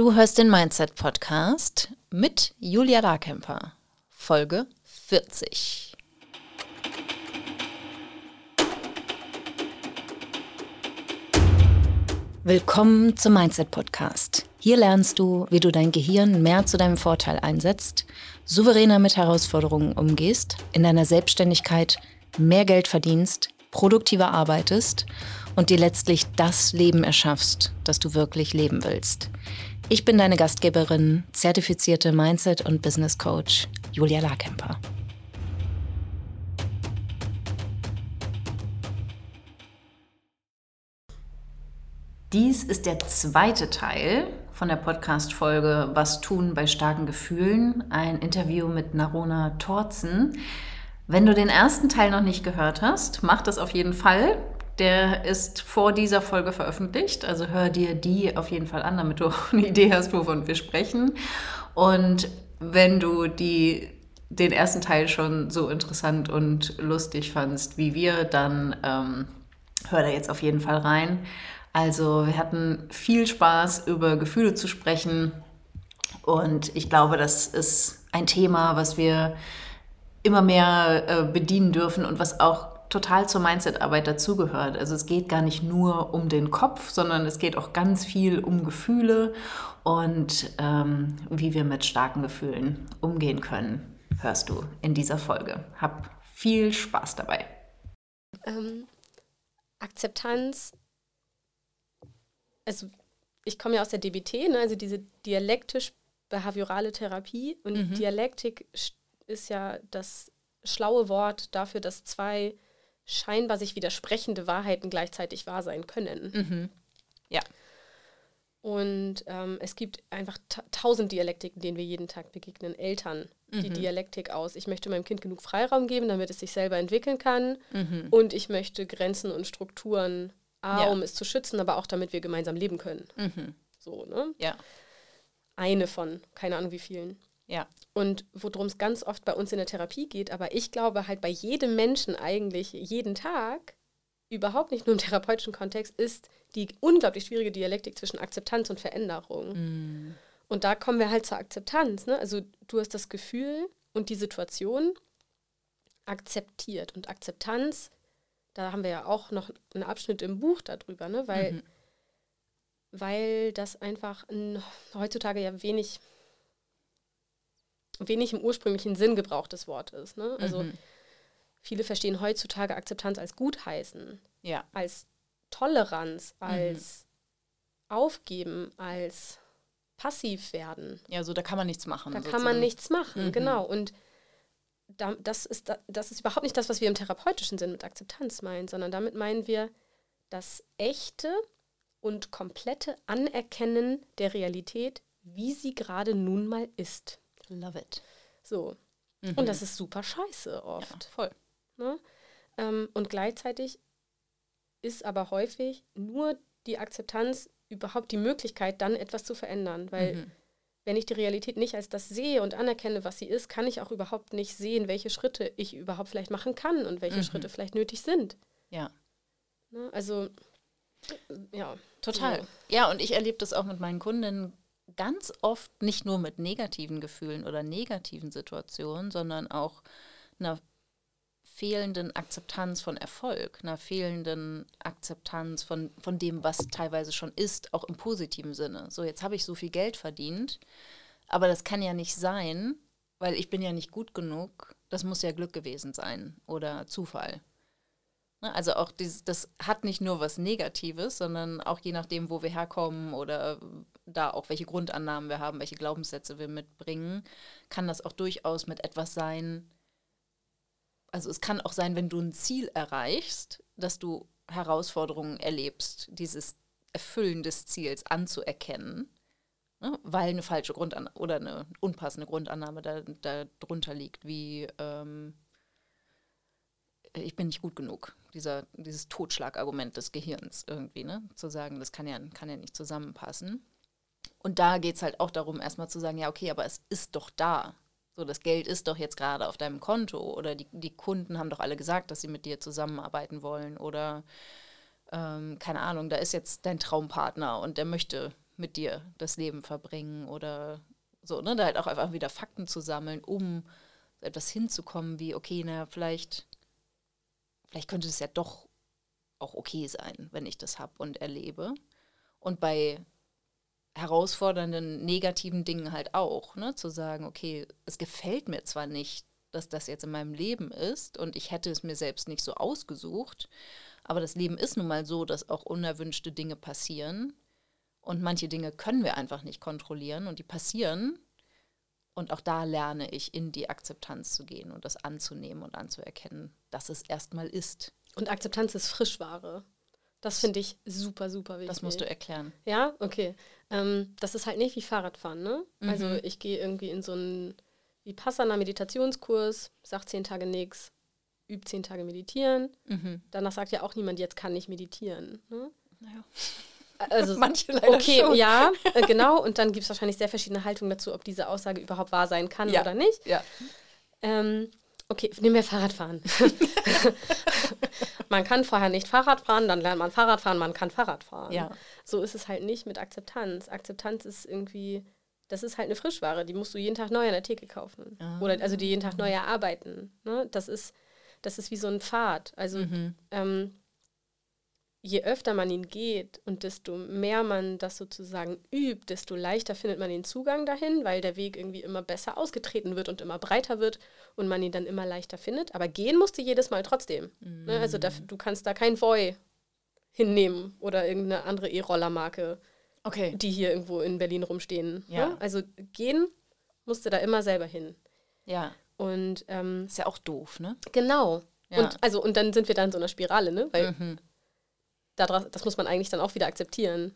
Du hörst den Mindset Podcast mit Julia Larkemper, Folge 40. Willkommen zum Mindset Podcast. Hier lernst du, wie du dein Gehirn mehr zu deinem Vorteil einsetzt, souveräner mit Herausforderungen umgehst, in deiner Selbstständigkeit mehr Geld verdienst, produktiver arbeitest und dir letztlich das Leben erschaffst, das du wirklich leben willst. Ich bin deine Gastgeberin, zertifizierte Mindset- und Business Coach Julia Larkemper. Dies ist der zweite Teil von der Podcast-Folge Was tun bei starken Gefühlen? Ein Interview mit Narona Torzen. Wenn du den ersten Teil noch nicht gehört hast, mach das auf jeden Fall. Der ist vor dieser Folge veröffentlicht, also hör dir die auf jeden Fall an, damit du auch eine Idee hast, wovon wir sprechen. Und wenn du die, den ersten Teil schon so interessant und lustig fandst wie wir, dann ähm, hör da jetzt auf jeden Fall rein. Also wir hatten viel Spaß, über Gefühle zu sprechen. Und ich glaube, das ist ein Thema, was wir immer mehr äh, bedienen dürfen und was auch total zur Mindset-Arbeit dazugehört. Also es geht gar nicht nur um den Kopf, sondern es geht auch ganz viel um Gefühle und ähm, wie wir mit starken Gefühlen umgehen können, hörst du in dieser Folge. Hab viel Spaß dabei. Ähm, Akzeptanz, also ich komme ja aus der DBT, ne, also diese dialektisch-behaviorale Therapie und mhm. Dialektik ist ja das schlaue Wort dafür, dass zwei scheinbar sich widersprechende Wahrheiten gleichzeitig wahr sein können. Mhm. Ja. Und ähm, es gibt einfach ta tausend Dialektiken, denen wir jeden Tag begegnen. Eltern, mhm. die Dialektik aus. Ich möchte meinem Kind genug Freiraum geben, damit es sich selber entwickeln kann. Mhm. Und ich möchte Grenzen und Strukturen, A, ja. um es zu schützen, aber auch damit wir gemeinsam leben können. Mhm. So, ne? Ja. Eine von, keine Ahnung wie vielen. Ja. Und worum es ganz oft bei uns in der Therapie geht, aber ich glaube halt bei jedem Menschen eigentlich jeden Tag, überhaupt nicht nur im therapeutischen Kontext, ist die unglaublich schwierige Dialektik zwischen Akzeptanz und Veränderung. Mm. Und da kommen wir halt zur Akzeptanz. Ne? Also du hast das Gefühl und die Situation akzeptiert. Und Akzeptanz, da haben wir ja auch noch einen Abschnitt im Buch darüber, ne? weil, mhm. weil das einfach ein, heutzutage ja wenig wenig im ursprünglichen Sinn gebrauchtes Wort ist. Ne? Also mhm. viele verstehen heutzutage Akzeptanz als Gutheißen, ja. als Toleranz, mhm. als mhm. Aufgeben, als passiv werden. Ja, so da kann man nichts machen. Da sozusagen. kann man nichts machen, mhm. genau. Und da, das, ist, das ist überhaupt nicht das, was wir im therapeutischen Sinn mit Akzeptanz meinen, sondern damit meinen wir das echte und komplette Anerkennen der Realität, wie sie gerade nun mal ist. Love it. So. Mhm. Und das ist super scheiße oft. Ja, voll. Ne? Ähm, und gleichzeitig ist aber häufig nur die Akzeptanz überhaupt die Möglichkeit, dann etwas zu verändern. Weil mhm. wenn ich die Realität nicht als das sehe und anerkenne, was sie ist, kann ich auch überhaupt nicht sehen, welche Schritte ich überhaupt vielleicht machen kann und welche mhm. Schritte vielleicht nötig sind. Ja. Ne? Also, ja. Total. So. Ja, und ich erlebe das auch mit meinen Kundinnen ganz oft nicht nur mit negativen Gefühlen oder negativen Situationen, sondern auch einer fehlenden Akzeptanz von Erfolg, einer fehlenden Akzeptanz von, von dem, was teilweise schon ist, auch im positiven Sinne. So, jetzt habe ich so viel Geld verdient, aber das kann ja nicht sein, weil ich bin ja nicht gut genug. Das muss ja Glück gewesen sein oder Zufall. Ne, also auch dieses, das hat nicht nur was Negatives, sondern auch je nachdem, wo wir herkommen oder da auch welche Grundannahmen wir haben, welche Glaubenssätze wir mitbringen, kann das auch durchaus mit etwas sein. Also es kann auch sein, wenn du ein Ziel erreichst, dass du Herausforderungen erlebst, dieses Erfüllen des Ziels anzuerkennen, ne, weil eine falsche Grundannahme oder eine unpassende Grundannahme darunter da liegt, wie ähm, ich bin nicht gut genug. Dieser, dieses Totschlagargument des Gehirns irgendwie, ne? Zu sagen, das kann ja, kann ja nicht zusammenpassen. Und da geht es halt auch darum, erstmal zu sagen, ja, okay, aber es ist doch da. So, das Geld ist doch jetzt gerade auf deinem Konto oder die, die Kunden haben doch alle gesagt, dass sie mit dir zusammenarbeiten wollen oder ähm, keine Ahnung, da ist jetzt dein Traumpartner und der möchte mit dir das Leben verbringen oder so, ne? Da halt auch einfach wieder Fakten zu sammeln, um etwas hinzukommen wie, okay, na, vielleicht, vielleicht könnte es ja doch auch okay sein, wenn ich das habe und erlebe. Und bei herausfordernden, negativen Dingen halt auch, ne? Zu sagen, okay, es gefällt mir zwar nicht, dass das jetzt in meinem Leben ist und ich hätte es mir selbst nicht so ausgesucht, aber das Leben ist nun mal so, dass auch unerwünschte Dinge passieren und manche Dinge können wir einfach nicht kontrollieren und die passieren. Und auch da lerne ich, in die Akzeptanz zu gehen und das anzunehmen und anzuerkennen, dass es erstmal ist. Und Akzeptanz ist Frischware. Das finde ich super, super wichtig. Das musst du erklären. Ja, okay. Ähm, das ist halt nicht wie Fahrradfahren, ne? Also Mhm. ich gehe irgendwie in so einen Vipassana Meditationskurs, sag zehn Tage nix, üb zehn Tage meditieren. Mhm. Danach sagt ja auch niemand, jetzt kann ich meditieren. Ne? Naja. Also Manche leider okay, schon. ja, äh, genau. Und dann gibt es wahrscheinlich sehr verschiedene Haltungen dazu, ob diese Aussage überhaupt wahr sein kann Ja. oder nicht. Ja. Ähm, okay, nehmen wir Fahrradfahren. man kann vorher nicht Fahrrad fahren, dann lernt man Fahrradfahren, man kann Fahrrad fahren. Ja. So ist es halt nicht mit Akzeptanz. Akzeptanz ist irgendwie, das ist halt eine Frischware, die musst du jeden Tag neu an der Theke kaufen. Ah. Oder also die jeden Tag neu erarbeiten. Ne? Das, ist, das ist wie so ein Pfad. Also Mhm. ähm, je öfter man ihn geht und desto mehr man das sozusagen übt, desto leichter findet man den Zugang dahin, weil der Weg irgendwie immer besser ausgetreten wird und immer breiter wird und man ihn dann immer leichter findet. Aber gehen musst du jedes Mal trotzdem. Ne? Also da, du kannst da kein Voy hinnehmen oder irgendeine andere E-Roller-Marke, Okay. die hier irgendwo in Berlin rumstehen. Ja. Ne? Also gehen musst du da immer selber hin. Ja. Und ähm, Ist ja auch doof, ne? genau. Ja. Und, also, und dann sind wir da in so einer Spirale, ne? Weil Mhm. Das muss man eigentlich dann auch wieder akzeptieren,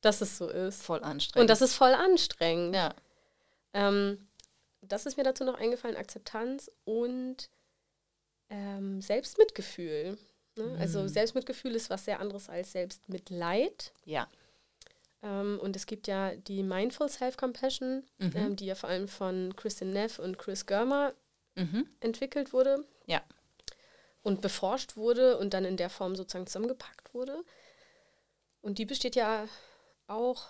dass es so ist. Voll anstrengend. Und das ist voll anstrengend. ja. Ähm, das ist mir dazu noch eingefallen, Akzeptanz und ähm, Selbstmitgefühl. Ne? Mhm. Also Selbstmitgefühl ist was sehr anderes als Selbstmitleid. Ja. Ähm, und es gibt ja die Mindful Self-Compassion, Mhm. ähm, die ja vor allem von Kristin Neff und Chris Germer Mhm. entwickelt wurde Ja. Und beforscht wurde und dann in der Form sozusagen zusammengepackt wurde. Und die besteht ja auch,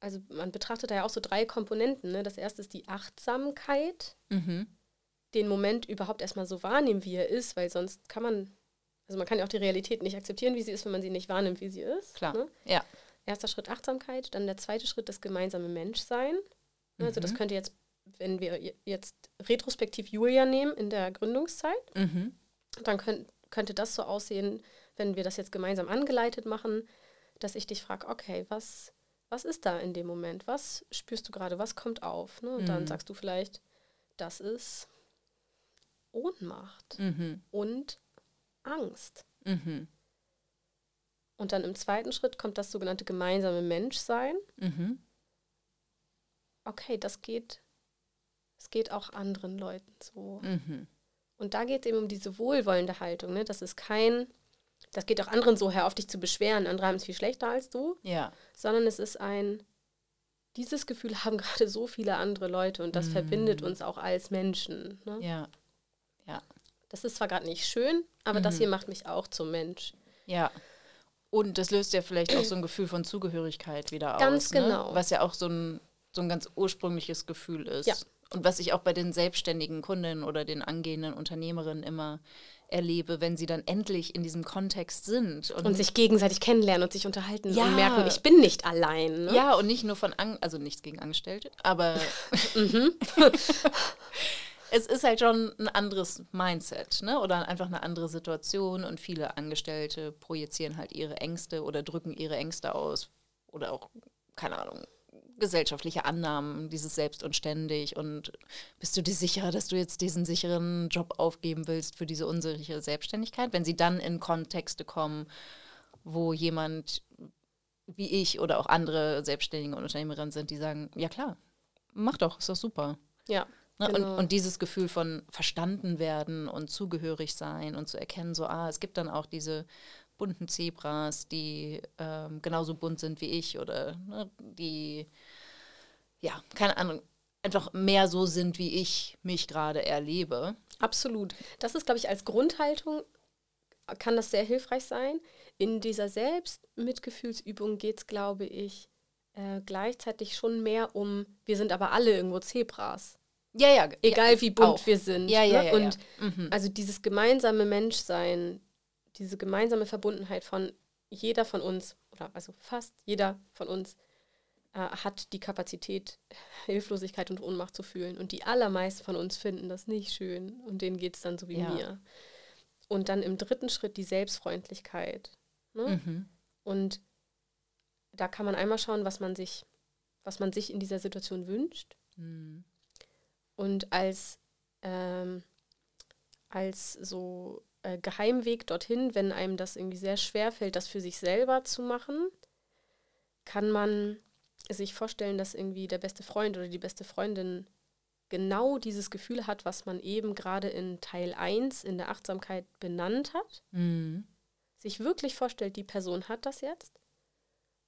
also man betrachtet da ja auch so drei Komponenten. Ne? Das erste ist die Achtsamkeit, Mhm. den Moment überhaupt erstmal so wahrnehmen, wie er ist, weil sonst kann man, also man kann ja auch die Realität nicht akzeptieren, wie sie ist, wenn man sie nicht wahrnimmt, wie sie ist. Klar. Ne? Ja. Erster Schritt Achtsamkeit, dann der zweite Schritt das gemeinsame Menschsein. Ne, Also das Mhm. könnte jetzt, wenn wir je- jetzt retrospektiv Julia nehmen in der Gründungszeit, Mhm. Dann könnt, könnte das so aussehen, wenn wir das jetzt gemeinsam angeleitet machen, dass ich dich frage, okay, was, was ist da in dem Moment? Was spürst du gerade? Was kommt auf? Ne? Und dann Mhm. sagst du vielleicht, das ist Ohnmacht Mhm. und Angst. Mhm. Und dann im zweiten Schritt kommt das sogenannte gemeinsame Menschsein. Mhm. Okay, das geht, es geht auch anderen Leuten so. Und da geht es eben um diese wohlwollende Haltung. Ne? Das ist kein, das geht auch anderen so, hör auf dich zu beschweren, andere haben es viel schlechter als du, Ja. sondern es ist ein, dieses Gefühl haben gerade so viele andere Leute und das Mm. verbindet uns auch als Menschen. Ne? Ja. Das ist zwar gerade nicht schön, aber das Mhm. hier macht mich auch zum Mensch. Ja. Und das löst ja vielleicht auch so ein Gefühl von Zugehörigkeit wieder Ganz aus. Ne? genau. Was ja auch so ein, so ein ganz ursprüngliches Gefühl ist. Ja. Und was ich auch bei den selbstständigen Kunden oder den angehenden Unternehmerinnen immer erlebe, wenn sie dann endlich in diesem Kontext sind. Und sich gegenseitig kennenlernen und sich unterhalten Ja. und merken, ich bin nicht allein. Ne? Ja, und nicht nur von, An also nichts gegen Angestellte, aber Mhm. es ist halt schon ein anderes Mindset, ne? Oder einfach eine andere Situation und viele Angestellte projizieren halt ihre Ängste oder drücken ihre Ängste aus oder auch, keine Ahnung, gesellschaftliche Annahmen, dieses Selbst und ständig und bist du dir sicher, dass du jetzt diesen sicheren Job aufgeben willst für diese unsichere Selbstständigkeit, wenn sie dann in Kontexte kommen, wo jemand wie ich oder auch andere Selbstständige und Unternehmerinnen sind, die sagen, ja klar, mach doch, ist doch super. Ja. Ne? Genau. Und, und dieses Gefühl von verstanden werden und zugehörig sein und zu erkennen, so, ah, es gibt dann auch diese bunten Zebras, die ähm, genauso bunt sind wie ich oder ne, die, ja, keine Ahnung, einfach mehr so sind, wie ich mich gerade erlebe. Absolut. Das ist, glaube ich, als Grundhaltung kann das sehr hilfreich sein. In dieser Selbstmitgefühlsübung geht es, glaube ich, äh, gleichzeitig schon mehr um, wir sind aber alle irgendwo Zebras. Ja, ja. Egal ja, wie bunt auch. wir sind. Ja, ja, ne? ja. Und ja. Mhm. also dieses gemeinsame Menschsein, diese gemeinsame Verbundenheit von jeder von uns, oder also fast jeder von uns, äh, hat die Kapazität, Hilflosigkeit und Ohnmacht zu fühlen. Und die allermeisten von uns finden das nicht schön. Und denen geht es dann so wie Ja. mir. Und dann im dritten Schritt die Selbstfreundlichkeit. Ne? Mhm. Und da kann man einmal schauen, was man sich, was man sich in dieser Situation wünscht. Mhm. Und als, ähm, als so äh, Geheimweg dorthin, wenn einem das irgendwie sehr schwer fällt, das für sich selber zu machen, kann man sich vorstellen, dass irgendwie der beste Freund oder die beste Freundin genau dieses Gefühl hat, was man eben gerade in Teil 1 in der Achtsamkeit benannt hat. Mhm. Sich wirklich vorstellt, die Person hat das jetzt.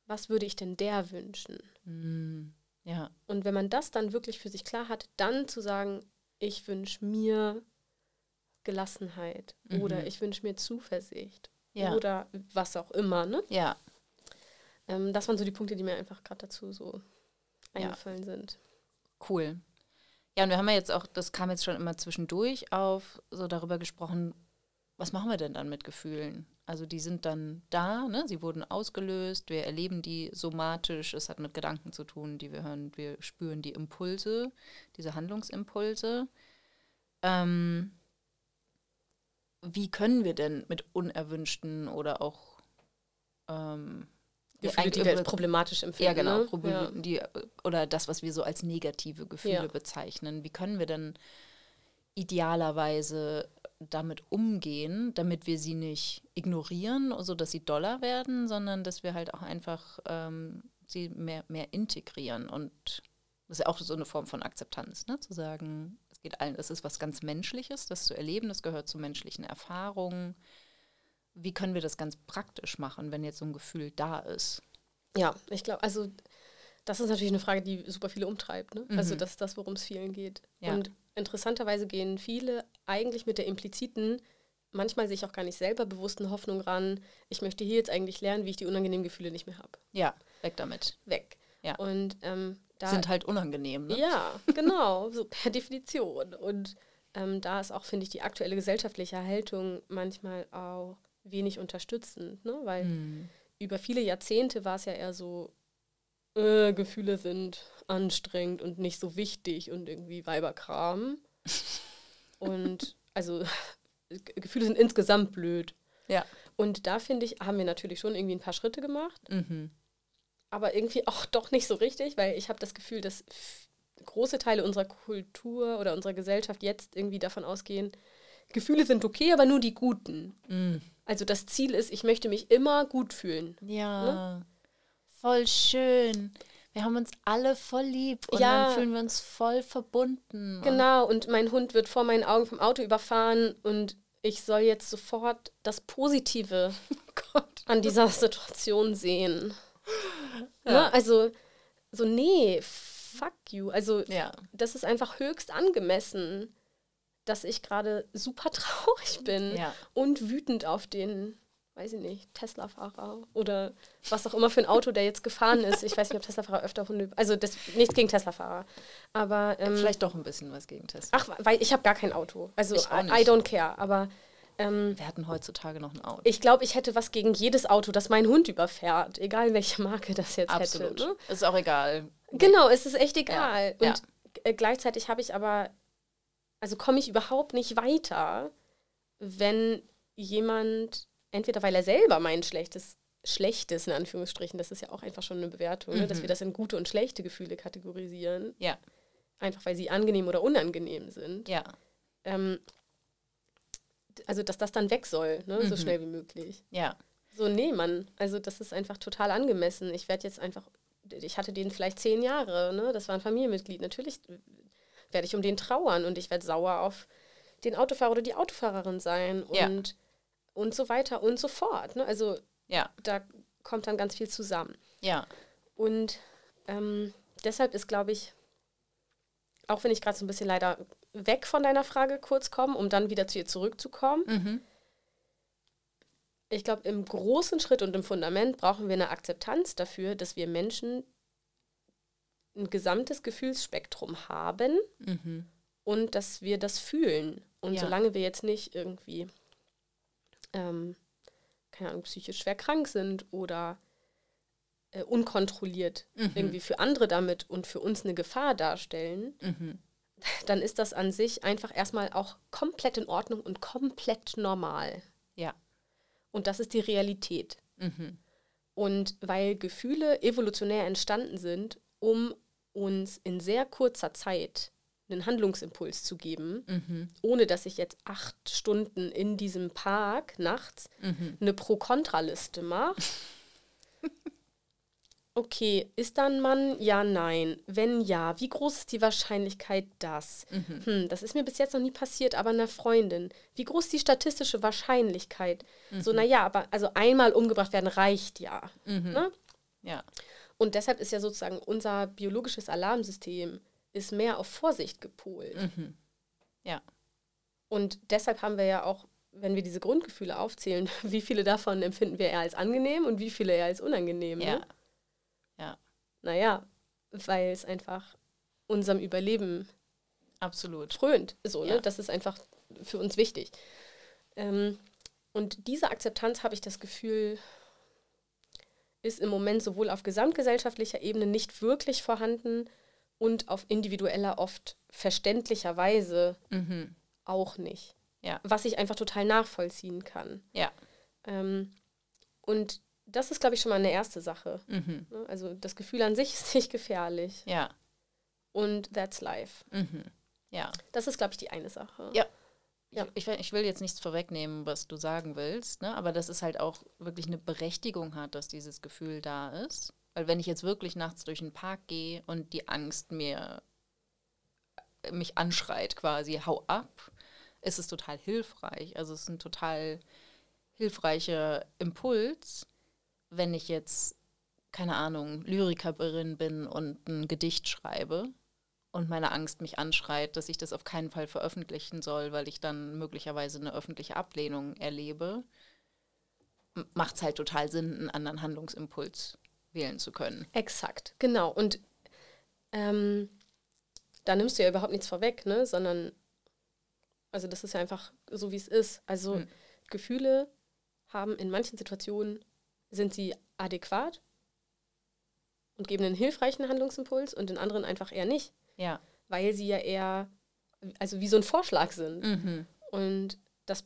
Was würde ich denn der wünschen? Mhm. Ja. Und wenn man das dann wirklich für sich klar hat, dann zu sagen, ich wünsche mir Gelassenheit Mhm. oder ich wünsche mir Zuversicht Ja. oder was auch immer. Ne? Ja. Ähm, das waren so die Punkte, die mir einfach gerade dazu so Ja. eingefallen sind. Cool. Ja, und wir haben ja jetzt auch, das kam jetzt schon immer zwischendurch auf, so darüber gesprochen, was machen wir denn dann mit Gefühlen? Also die sind dann da, ne? sie wurden ausgelöst, wir erleben die somatisch, es hat mit Gedanken zu tun, die wir hören, wir spüren die Impulse, diese Handlungsimpulse. Ähm, wie können wir denn mit unerwünschten oder auch ähm, Gefühle, die wir als problematisch empfinden. ja, genau. Ne? Probleme, Die, oder das, was wir so als negative Gefühle Ja. bezeichnen. Wie können wir denn idealerweise damit umgehen, damit wir sie nicht ignorieren, sodass sie doller werden, sondern dass wir halt auch einfach ähm, sie mehr, mehr integrieren. Und das ist ja auch so eine Form von Akzeptanz, ne? zu sagen, es geht allen, es ist was ganz Menschliches, das zu erleben, das gehört zu menschlichen Erfahrungen. Wie können wir das ganz praktisch machen, wenn jetzt so ein Gefühl da ist? Ja, ich glaube, also das ist natürlich eine Frage, die super viele umtreibt. Ne? Also Mhm. das ist das, worum es vielen geht. Ja. Und interessanterweise gehen viele eigentlich mit der impliziten, manchmal sich auch gar nicht selber bewussten Hoffnung ran, ich möchte hier jetzt eigentlich lernen, wie ich die unangenehmen Gefühle nicht mehr habe. Ja, weg damit. Weg. Ja. Und ähm, da Sind halt unangenehm, ne? Ja, genau, so per Definition. Und ähm, da ist auch, finde ich, die aktuelle gesellschaftliche Haltung manchmal auch wenig unterstützend, ne? weil Hm. über viele Jahrzehnte war es ja eher so, äh, Gefühle sind anstrengend und nicht so wichtig und irgendwie Weiberkram. und also Gefühle sind insgesamt blöd. Ja. Und da finde ich, haben wir natürlich schon irgendwie ein paar Schritte gemacht Mhm. Aber irgendwie auch doch nicht so richtig, weil ich habe das Gefühl, dass große Teile unserer Kultur oder unserer Gesellschaft jetzt irgendwie davon ausgehen, Gefühle sind okay, aber nur die guten. Mhm. Also das Ziel ist, ich möchte mich immer gut fühlen. Ja. Voll schön. Wir haben uns alle voll lieb und Ja. dann fühlen wir uns voll verbunden. Und Genau, und mein Hund wird vor meinen Augen vom Auto überfahren und ich soll jetzt sofort das Positive Gott. an dieser Situation sehen. Ja. Ne? Also so, nee, fuck you. Also Ja. das ist einfach höchst angemessen, dass ich gerade super traurig bin Ja. und wütend auf den, weiß ich nicht, Tesla-Fahrer oder was auch immer für ein Auto der jetzt gefahren ist. Ich weiß nicht, ob Tesla-Fahrer öfter Hunde, also das, nichts gegen Tesla-Fahrer, aber ähm, Vielleicht doch ein bisschen was gegen Tesla. ach, weil ich habe gar kein Auto, also I. I don't care, aber ähm, Wir hatten heutzutage noch ein Auto. ich glaube, ich hätte was gegen jedes Auto, das mein Hund überfährt, egal welche Marke das jetzt Absolut. hätte. Ne? Ist auch egal. Genau, es ist echt egal. Ja, Und äh, gleichzeitig habe ich aber, also komme ich überhaupt nicht weiter, wenn jemand, entweder weil er selber mein schlechtes, schlechtes in Anführungsstrichen, das ist ja auch einfach schon eine Bewertung, ne, dass Mhm. wir das in gute und schlechte Gefühle kategorisieren, Ja. einfach weil sie angenehm oder unangenehm sind. Ja. Ähm, also, dass das dann weg soll, ne, so Mhm. schnell wie möglich. Ja. So, nee, Mann. Also, das ist einfach total angemessen. Ich werde jetzt einfach, ich hatte den vielleicht zehn Jahre, ne? Das war ein Familienmitglied. Natürlich werde ich um den trauern und ich werde sauer auf den Autofahrer oder die Autofahrerin sein und, Ja. und so weiter und so fort. Ne? Also, Ja. da kommt dann ganz viel zusammen. Ja. Und ähm, deshalb ist, glaube ich, auch wenn ich gerade so ein bisschen leider weg von deiner Frage kurz komme, um dann wieder zu ihr zurückzukommen, Mhm. ich glaube, im großen Schritt und im Fundament brauchen wir eine Akzeptanz dafür, dass wir Menschen ein gesamtes Gefühlsspektrum haben Mhm. und dass wir das fühlen. Und Ja. solange wir jetzt nicht irgendwie, ähm, keine Ahnung, psychisch schwer krank sind oder äh, unkontrolliert Mhm. irgendwie für andere damit und für uns eine Gefahr darstellen, Mhm. Dann ist das an sich einfach erstmal auch komplett in Ordnung und komplett normal. Ja. Und das ist die Realität. Mhm. Und weil Gefühle evolutionär entstanden sind, um uns in sehr kurzer Zeit einen Handlungsimpuls zu geben, Mhm. ohne dass ich jetzt acht Stunden in diesem Park nachts Mhm. eine Pro-Kontra-Liste mache. Okay, ist da ein Mann? Ja, nein. Wenn ja, wie groß ist die Wahrscheinlichkeit, dass? Mhm. Hm, das ist mir bis jetzt noch nie passiert, aber einer Freundin. Wie groß ist die statistische Wahrscheinlichkeit? Mhm. So, naja, aber also einmal umgebracht werden reicht ja. Mhm. Ne? Ja. Und deshalb ist ja sozusagen unser biologisches Alarmsystem ist mehr auf Vorsicht gepolt. Mhm. Ja. Und deshalb haben wir ja auch, wenn wir diese Grundgefühle aufzählen, wie viele davon empfinden wir eher als angenehm und wie viele eher als unangenehm. Ja. Ne? Ja. Naja, weil es einfach unserem Überleben Absolut. frönt. So, ne? Ja. Das ist einfach für uns wichtig. Ähm, und diese Akzeptanz, habe ich das Gefühl, ist im Moment sowohl auf gesamtgesellschaftlicher Ebene nicht wirklich vorhanden und auf individueller, oft verständlicher Weise Mhm. auch nicht. Ja. Was ich einfach total nachvollziehen kann. Ja. Ähm, und das ist, glaube ich, schon mal eine erste Sache. Mhm. Ne? Also das Gefühl an sich ist nicht gefährlich. Ja. Und that's life. Mhm. Ja. Das ist, glaube ich, die eine Sache. Ja. Ja. Ich, ich, will jetzt nichts vorwegnehmen, was du sagen willst, ne? aber dass es halt auch wirklich eine Berechtigung hat, dass dieses Gefühl da ist. Weil wenn ich jetzt wirklich nachts durch den Park gehe und die Angst mir äh, mich anschreit quasi, hau ab, ist es total hilfreich. Also es ist ein total hilfreicher Impuls, wenn ich jetzt, keine Ahnung, Lyrikerin bin und ein Gedicht schreibe und meine Angst mich anschreit, dass ich das auf keinen Fall veröffentlichen soll, weil ich dann möglicherweise eine öffentliche Ablehnung erlebe, macht es halt total Sinn, einen anderen Handlungsimpuls wählen zu können. Exakt, genau. Und ähm, da nimmst du ja überhaupt nichts vorweg, ne? Sondern, also das ist ja einfach so, wie es ist. Also Hm. Gefühle haben in manchen Situationen, sind sie adäquat und geben einen hilfreichen Handlungsimpuls und in anderen einfach eher nicht, Ja. weil sie ja eher, also wie so ein Vorschlag sind. Mhm. Und das,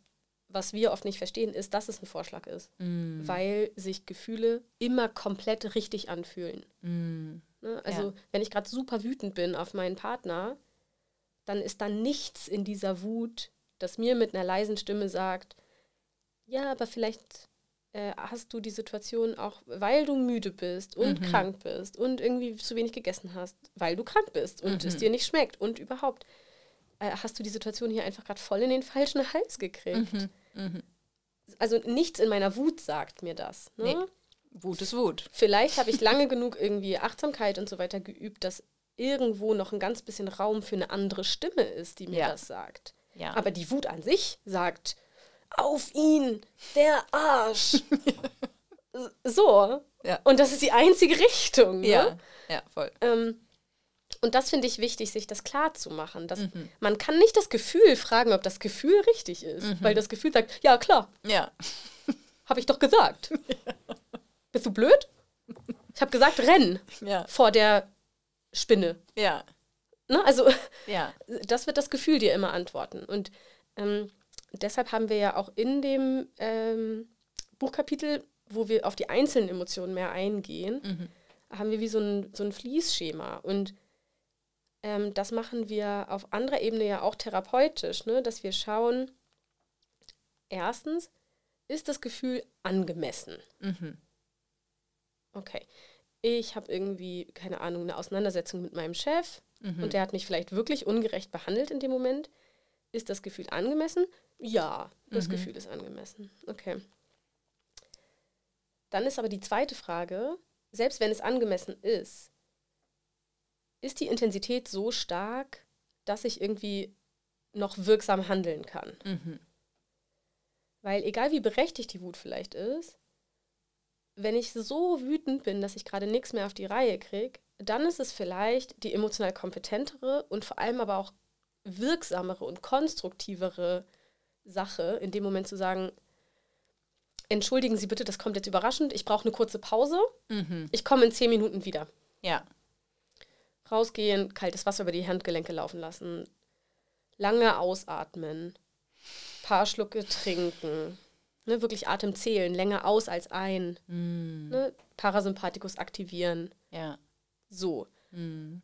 was wir oft nicht verstehen, ist, dass es ein Vorschlag ist, Mhm. weil sich Gefühle immer komplett richtig anfühlen. Mhm. Ne? Also, Ja. wenn ich gerade super wütend bin auf meinen Partner, dann ist da nichts in dieser Wut, das mir mit einer leisen Stimme sagt, ja, aber vielleicht äh, hast du die Situation auch, weil du müde bist und Mhm. krank bist und irgendwie zu wenig gegessen hast, weil du krank bist und es Mhm. dir nicht schmeckt und überhaupt. Äh, hast du die Situation hier einfach gerade voll in den falschen Hals gekriegt? Mhm. Mhm. Also nichts in meiner Wut sagt mir das. Ne? Nee. Wut ist Wut. Vielleicht habe ich lange genug irgendwie Achtsamkeit und so weiter geübt, dass irgendwo noch ein ganz bisschen Raum für eine andere Stimme ist, die mir Ja. das sagt. Ja. Aber die Wut an sich sagt, auf ihn, der Arsch. so. Ja. Und das ist die einzige Richtung. Ne? ja. Ja, voll. Ähm, und das finde ich wichtig, sich das klar zu machen. Dass Mhm. Man kann nicht das Gefühl fragen, ob das Gefühl richtig ist, Mhm. weil das Gefühl sagt, ja klar, Ja. habe ich doch gesagt. Bist du blöd? Ich habe gesagt, renn Ja. vor der Spinne. Ja. Ne? Also Ja. das wird das Gefühl dir immer antworten. Und ähm, deshalb haben wir ja auch in dem ähm, Buchkapitel, wo wir auf die einzelnen Emotionen mehr eingehen, Mhm. haben wir wie so ein, so ein Fließschema. Und ähm, das machen wir auf anderer Ebene ja auch therapeutisch, ne? dass wir schauen, erstens, ist das Gefühl angemessen? Mhm. Okay. Ich habe irgendwie, keine Ahnung, eine Auseinandersetzung mit meinem Chef Mhm. und der hat mich vielleicht wirklich ungerecht behandelt in dem Moment. Ist das Gefühl angemessen? Ja, das Mhm. Gefühl ist angemessen. Okay. Dann ist aber die zweite Frage, selbst wenn es angemessen ist, ist die Intensität so stark, dass ich irgendwie noch wirksam handeln kann? Mhm. Weil egal wie berechtigt die Wut vielleicht ist, wenn ich so wütend bin, dass ich gerade nichts mehr auf die Reihe kriege, dann ist es vielleicht die emotional kompetentere und vor allem aber auch wirksamere und konstruktivere Sache, in dem Moment zu sagen, entschuldigen Sie bitte, das kommt jetzt überraschend, ich brauche eine kurze Pause, Mhm. ich komme in zehn Minuten wieder. Ja. Rausgehen, kaltes Wasser über die Handgelenke laufen lassen, lange ausatmen, paar Schlucke trinken, ne, wirklich Atem zählen, länger aus als ein, Mhm. ne, Parasympathikus aktivieren, Ja. so. Mhm.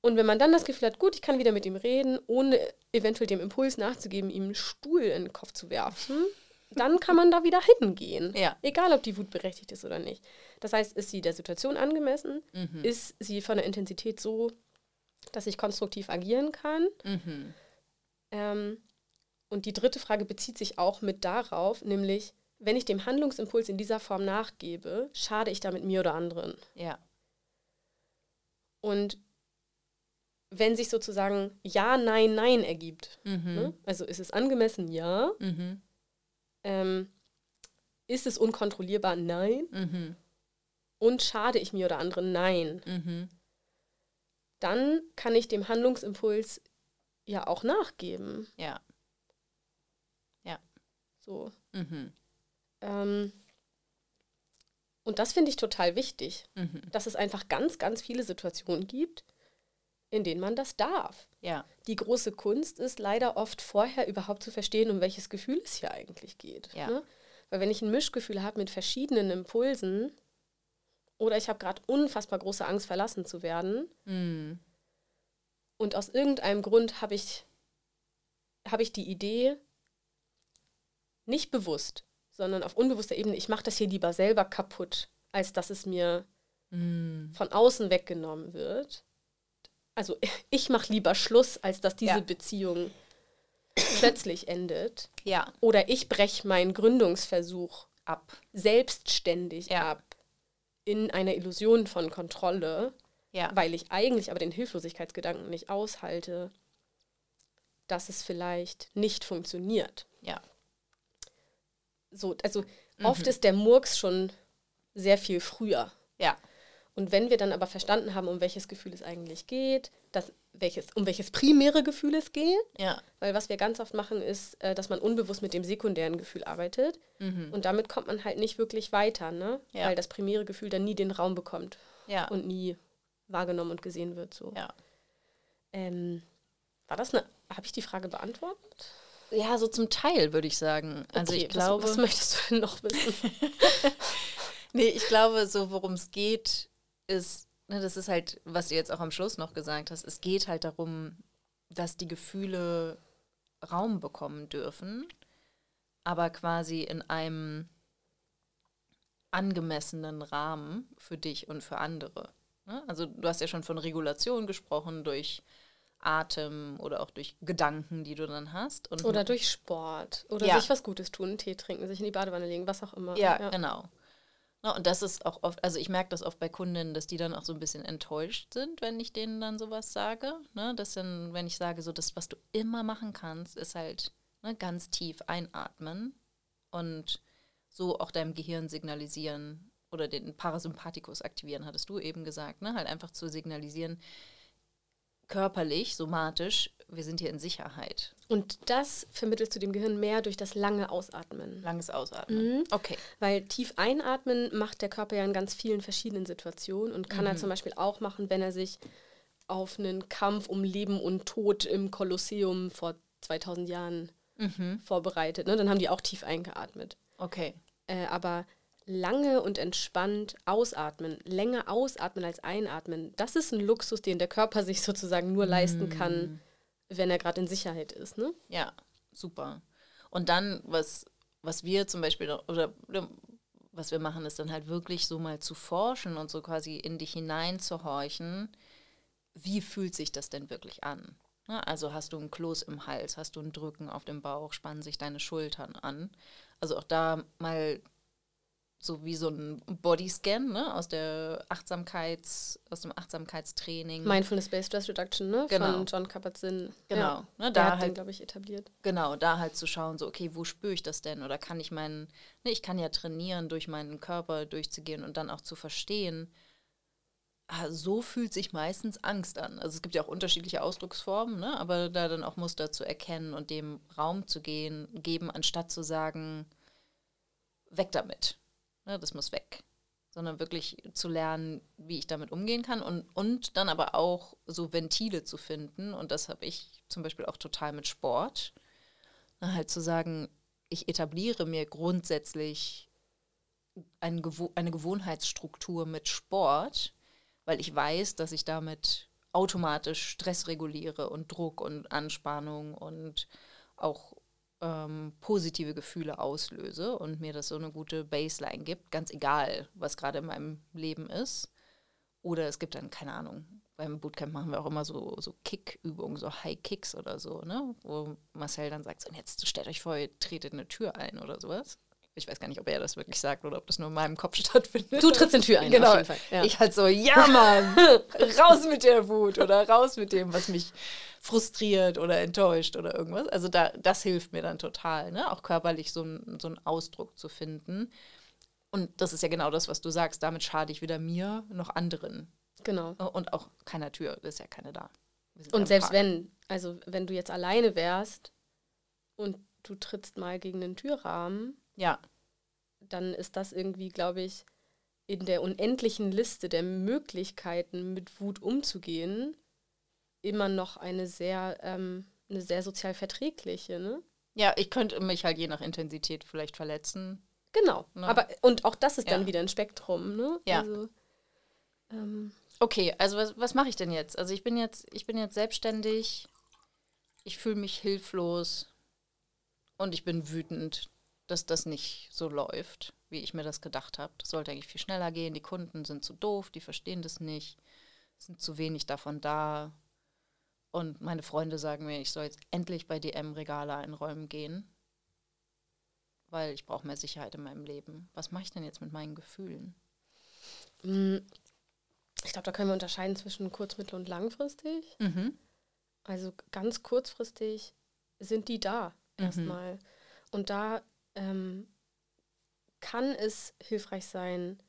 Und wenn man dann das Gefühl hat, gut, ich kann wieder mit ihm reden, ohne eventuell dem Impuls nachzugeben, ihm einen Stuhl in den Kopf zu werfen, dann kann man da wieder hingehen. Ja. Egal, ob die Wut berechtigt ist oder nicht. Das heißt, ist sie der Situation angemessen? Mhm. Ist sie von der Intensität so, dass ich konstruktiv agieren kann? Mhm. Ähm, und die dritte Frage bezieht sich auch mit darauf, nämlich, wenn ich dem Handlungsimpuls in dieser Form nachgebe, schade ich damit mir oder anderen? Ja. Und wenn sich sozusagen Ja, Nein, Nein ergibt, Mhm. ne? also ist es angemessen? Ja. Mhm. Ähm, ist es unkontrollierbar? Nein. Mhm. Und schade ich mir oder anderen? Nein. Mhm. Dann kann ich dem Handlungsimpuls ja auch nachgeben. Ja. So. Mhm. Ähm, und das finde ich total wichtig, Mhm. dass es einfach ganz, ganz viele Situationen gibt, in denen man das darf. Ja. Die große Kunst ist leider oft vorher überhaupt zu verstehen, um welches Gefühl es hier eigentlich geht. Ja. Ne? Weil wenn ich ein Mischgefühl habe mit verschiedenen Impulsen oder ich habe gerade unfassbar große Angst, verlassen zu werden Mhm. und aus irgendeinem Grund habe ich, habe ich die Idee, nicht bewusst, sondern auf unbewusster Ebene, ich mache das hier lieber selber kaputt, als dass es mir Mhm. von außen weggenommen wird. Also ich mache lieber Schluss, als dass diese Ja. Beziehung plötzlich endet. Ja. Oder ich breche meinen Gründungsversuch Ab. selbstständig Ja. ab in einer Illusion von Kontrolle, Ja. weil ich eigentlich aber den Hilflosigkeitsgedanken nicht aushalte, dass es vielleicht nicht funktioniert. Ja. So, also Mhm. oft ist der Murks schon sehr viel früher. Ja. Und wenn wir dann aber verstanden haben, um welches Gefühl es eigentlich geht, dass, welches, um welches primäre Gefühl es geht, Ja. weil was wir ganz oft machen, ist, äh, dass man unbewusst mit dem sekundären Gefühl arbeitet. Mhm. Und damit kommt man halt nicht wirklich weiter, ne? Ja. Weil das primäre Gefühl dann nie den Raum bekommt Ja. und nie wahrgenommen und gesehen wird. So. Ähm, war das eine. Habe ich die Frage beantwortet? Ja, so zum Teil würde ich sagen. Also Okay, ich glaube. Was, was möchtest du denn noch wissen? Nee, ich glaube, so worum es geht, ist, ne, das ist halt, was du jetzt auch am Schluss noch gesagt hast, es geht halt darum, dass die Gefühle Raum bekommen dürfen, aber quasi in einem angemessenen Rahmen für dich und für andere. Ne? Also du hast ja schon von Regulation gesprochen durch Atem oder auch durch Gedanken, die du dann hast. Oder durch Sport. Oder Ja. sich was Gutes tun, Tee trinken, sich in die Badewanne legen, was auch immer. Ja, genau. Na, und das ist auch oft, also ich merke das oft bei Kundinnen, dass die dann auch so ein bisschen enttäuscht sind, wenn ich denen dann sowas sage. Ne? Dass dann, wenn ich sage, so das, was du immer machen kannst, ist halt ne, ganz tief einatmen und so auch deinem Gehirn signalisieren oder den Parasympathikus aktivieren, hattest du eben gesagt, ne? Halt einfach zu signalisieren, körperlich, somatisch, wir sind hier in Sicherheit. Und das vermittelst du dem Gehirn mehr durch das lange Ausatmen. Langes Ausatmen. Mhm. Okay. Weil tief einatmen macht der Körper ja in ganz vielen verschiedenen Situationen und kann er zum Beispiel auch machen, wenn er sich auf einen Kampf um Leben und Tod im Kolosseum vor 2000 Jahren Mhm. vorbereitet. Ne? Dann haben die auch tief eingeatmet. Okay. Äh, aber lange und entspannt ausatmen, länger ausatmen als einatmen, das ist ein Luxus, den der Körper sich sozusagen nur leisten kann, wenn er gerade in Sicherheit ist. Ne? Ja, super. Und dann, was, was wir zum Beispiel, oder, oder was wir machen, ist dann halt wirklich so mal zu forschen und so quasi in dich hineinzuhorchen, wie fühlt sich das denn wirklich an? Also hast du ein Kloß im Hals, hast du ein Drücken auf dem Bauch, spannen sich deine Schultern an. Also auch da mal so wie so ein Bodyscan ne? aus der Achtsamkeits, aus dem Achtsamkeitstraining. Mindfulness-Based Stress Reduction ne? Genau. von John Kabat-Zinn. Genau, Ja. ne, Der da hat den, halt- glaube ich, etabliert. Genau, da halt zu schauen, so, okay, wo spüre ich das denn? Oder kann ich meinen, ne, ich kann ja trainieren, durch meinen Körper durchzugehen und dann auch zu verstehen, ah, so fühlt sich meistens Angst an. Also es gibt ja auch unterschiedliche Ausdrucksformen, ne? aber da dann auch Muster zu erkennen und dem Raum zu gehen, geben, anstatt zu sagen, weg damit. Ne? Das muss weg. Sondern wirklich zu lernen, wie ich damit umgehen kann und, und dann aber auch so Ventile zu finden. Und das habe ich zum Beispiel auch total mit Sport. Na, halt zu sagen, ich etabliere mir grundsätzlich eine, Gewo eine Gewohnheitsstruktur mit Sport, weil ich weiß, dass ich damit automatisch Stress reguliere und Druck und Anspannung und auch ähm, positive Gefühle auslöse und mir das so eine gute Baseline gibt, ganz egal, was gerade in meinem Leben ist. Oder es gibt dann, keine Ahnung, beim Bootcamp machen wir auch immer so, so Kick-Übungen, so High-Kicks oder so, ne? Wo Marcel dann sagt, so, und jetzt stellt euch vor, ihr tretet eine Tür ein oder sowas. Ich weiß gar nicht, ob er das wirklich sagt oder ob das nur in meinem Kopf stattfindet. Du trittst in Tür ein, genau. Ja. Ich halt so, ja Mann, raus mit der Wut oder raus mit dem, was mich frustriert oder enttäuscht oder irgendwas. Also da, das hilft mir dann total, ne? auch körperlich so, ein, so einen Ausdruck zu finden. Und das ist ja genau das, was du sagst. Damit schade ich weder mir noch anderen. Genau. Und auch keiner Tür, ist ja keine da. Und selbst Park. wenn, also wenn du jetzt alleine wärst und du trittst mal gegen den Türrahmen, ja. Dann ist das irgendwie, glaube ich, in der unendlichen Liste der Möglichkeiten, mit Wut umzugehen, immer noch eine sehr, ähm, eine sehr sozial verträgliche, ne? Ja, ich könnte mich halt je nach Intensität vielleicht verletzen. Genau. Ne? Aber und auch das ist ja. dann wieder ein Spektrum, ne? Ja. Also, ähm, okay, also was, was mache ich denn jetzt? Also ich bin jetzt, ich bin jetzt selbstständig, ich fühle mich hilflos und ich bin wütend dass das nicht so läuft, wie ich mir das gedacht habe. Das sollte eigentlich viel schneller gehen. Die Kunden sind zu doof, die verstehen das nicht, sind zu wenig davon da. Und meine Freunde sagen mir, ich soll jetzt endlich bei DM Regale einräumen gehen, weil ich brauche mehr Sicherheit in meinem Leben. Was mache ich denn jetzt mit meinen Gefühlen? Mm, ich glaube, da können wir unterscheiden zwischen kurz-, mittel- und langfristig. Mhm. Also ganz kurzfristig sind die da mhm. erstmal. Und da ähm, kann es hilfreich sein,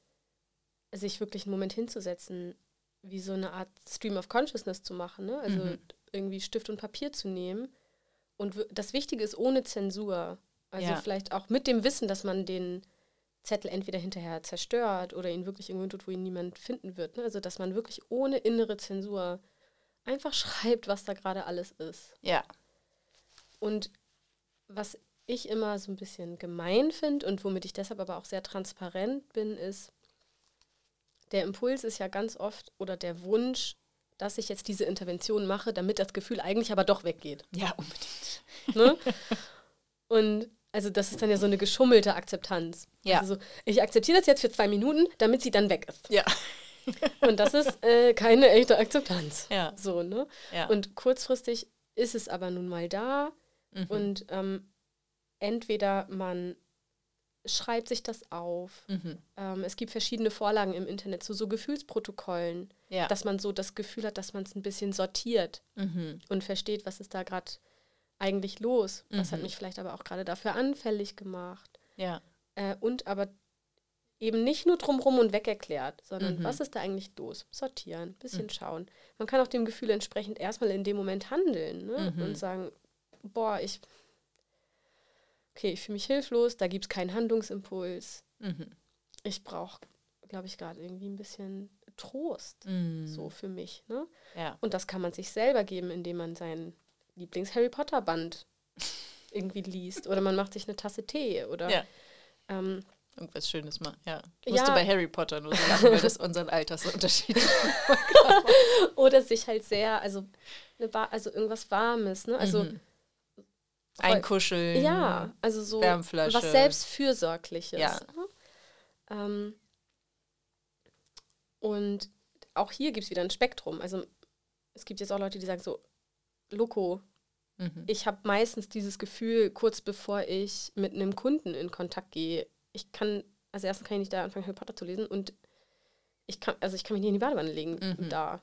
sich wirklich einen Moment hinzusetzen, wie so eine Art Stream of Consciousness zu machen. Ne? Also mhm. irgendwie Stift und Papier zu nehmen. Und das Wichtige ist ohne Zensur. Also ja. vielleicht auch mit dem Wissen, dass man den Zettel entweder hinterher zerstört oder ihn wirklich irgendwo tut, wo ihn niemand finden wird. Ne? Also dass man wirklich ohne innere Zensur einfach schreibt, was da gerade alles ist. Ja. Und was ich immer so ein bisschen gemein finde und womit ich deshalb aber auch sehr transparent bin, ist, der Impuls ist ja ganz oft oder der Wunsch, dass ich jetzt diese Intervention mache, damit das Gefühl eigentlich aber doch weggeht. Ja, unbedingt. Ne? Und also das ist dann ja so eine geschummelte Akzeptanz. Ja. Also so, ich akzeptiere das jetzt für zwei Minuten, damit sie dann weg ist. Ja. Und das ist äh, keine echte Akzeptanz. Ja. So, ne? Ja. Und kurzfristig ist es aber nun mal da. Mhm. Und ähm, entweder man schreibt sich das auf. Mhm. Ähm, es gibt verschiedene Vorlagen im Internet zu so Gefühlsprotokollen, ja. dass man so das Gefühl hat, dass man es ein bisschen sortiert mhm. und versteht, was ist da gerade eigentlich los, mhm. was hat mhm. mich vielleicht aber auch gerade dafür anfällig gemacht. Ja. Äh, und aber eben nicht nur drumrum und weg erklärt, sondern mhm. was ist da eigentlich los? Sortieren, bisschen mhm. schauen. Man kann auch dem Gefühl entsprechend erstmal in dem Moment handeln ne? und sagen, boah, ich okay, ich fühle mich hilflos, da gibt es keinen Handlungsimpuls. Mhm. Ich brauche, glaube ich, gerade irgendwie ein bisschen Trost, mhm. so für mich. Ne? Ja. Und das kann man sich selber geben, indem man sein Lieblings-Harry Potter-Band irgendwie liest. Oder man macht sich eine Tasse Tee oder ja. ähm, irgendwas Schönes mal. Ja. Ich musste ja. bei Harry Potter nur so lachen, weil das unseren Altersunterschied. Oder sich halt sehr, also, eine, also irgendwas Warmes, ne? Also mhm. Einkuscheln. Ja, also so Wärmflasche. was selbstfürsorgliches. Ja. Ähm, und auch hier gibt es wieder ein Spektrum. Also es gibt jetzt auch Leute, die sagen so, Loco, mhm. ich habe meistens dieses Gefühl, kurz bevor ich mit einem Kunden in Kontakt gehe, ich kann, also erstens kann ich nicht da anfangen, Harry Potter zu lesen und ich kann, also ich kann mich nicht in die Badewanne legen mhm. da.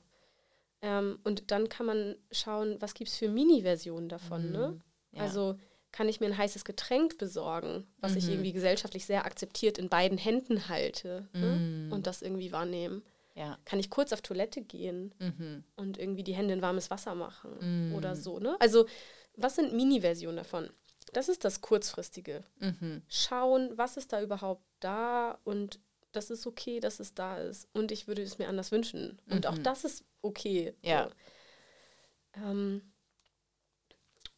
Ähm, und dann kann man schauen, was gibt es für Mini-Versionen davon, ne? mhm. ne? Ja. Also kann ich mir ein heißes Getränk besorgen, was mhm. ich irgendwie gesellschaftlich sehr akzeptiert in beiden Händen halte ne? mhm. und das irgendwie wahrnehmen. Ja. Kann ich kurz auf Toilette gehen Mhm. und irgendwie die Hände in warmes Wasser machen oder so, ne? Also, was sind Mini-Versionen davon? Das ist das Kurzfristige. Mhm. Schauen, was ist da überhaupt da und das ist okay, dass es da ist. Und ich würde es mir anders wünschen. Und auch Mhm. das ist okay. Ja. So. Ähm,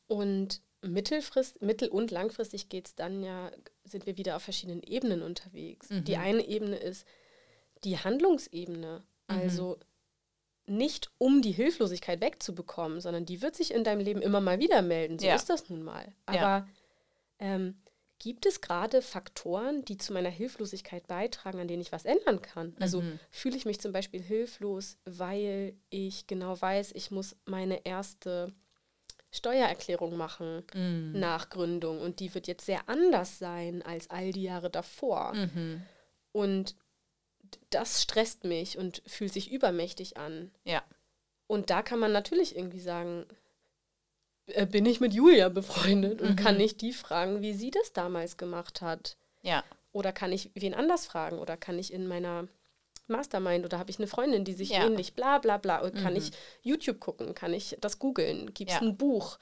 und mittelfrist, mittel- und langfristig geht es dann ja, sind wir wieder auf verschiedenen Ebenen unterwegs. Mhm. Die eine Ebene ist die Handlungsebene. Mhm. Also nicht um die Hilflosigkeit wegzubekommen, sondern die wird sich in deinem Leben immer mal wieder melden. So Ja. ist das nun mal. Ja. Aber ähm, gibt es gerade Faktoren, die zu meiner Hilflosigkeit beitragen, an denen ich was ändern kann? Also Mhm. fühle ich mich zum Beispiel hilflos, weil ich genau weiß, ich muss meine erste Steuererklärung machen Mhm. nach Gründung und die wird jetzt sehr anders sein als all die Jahre davor. Mhm. Und das stresst mich und fühlt sich übermächtig an. Ja. Und da kann man natürlich irgendwie sagen, äh, bin ich mit Julia befreundet und Mhm. kann ich die fragen, wie sie das damals gemacht hat? Ja. Oder kann ich wen anders fragen? Oder kann ich in meiner Mastermind oder habe ich eine Freundin, die sich Ja. ähnlich bla bla bla? Und kann Mhm. ich YouTube gucken? Kann ich das googeln? Gibt es Ja. ein Buch?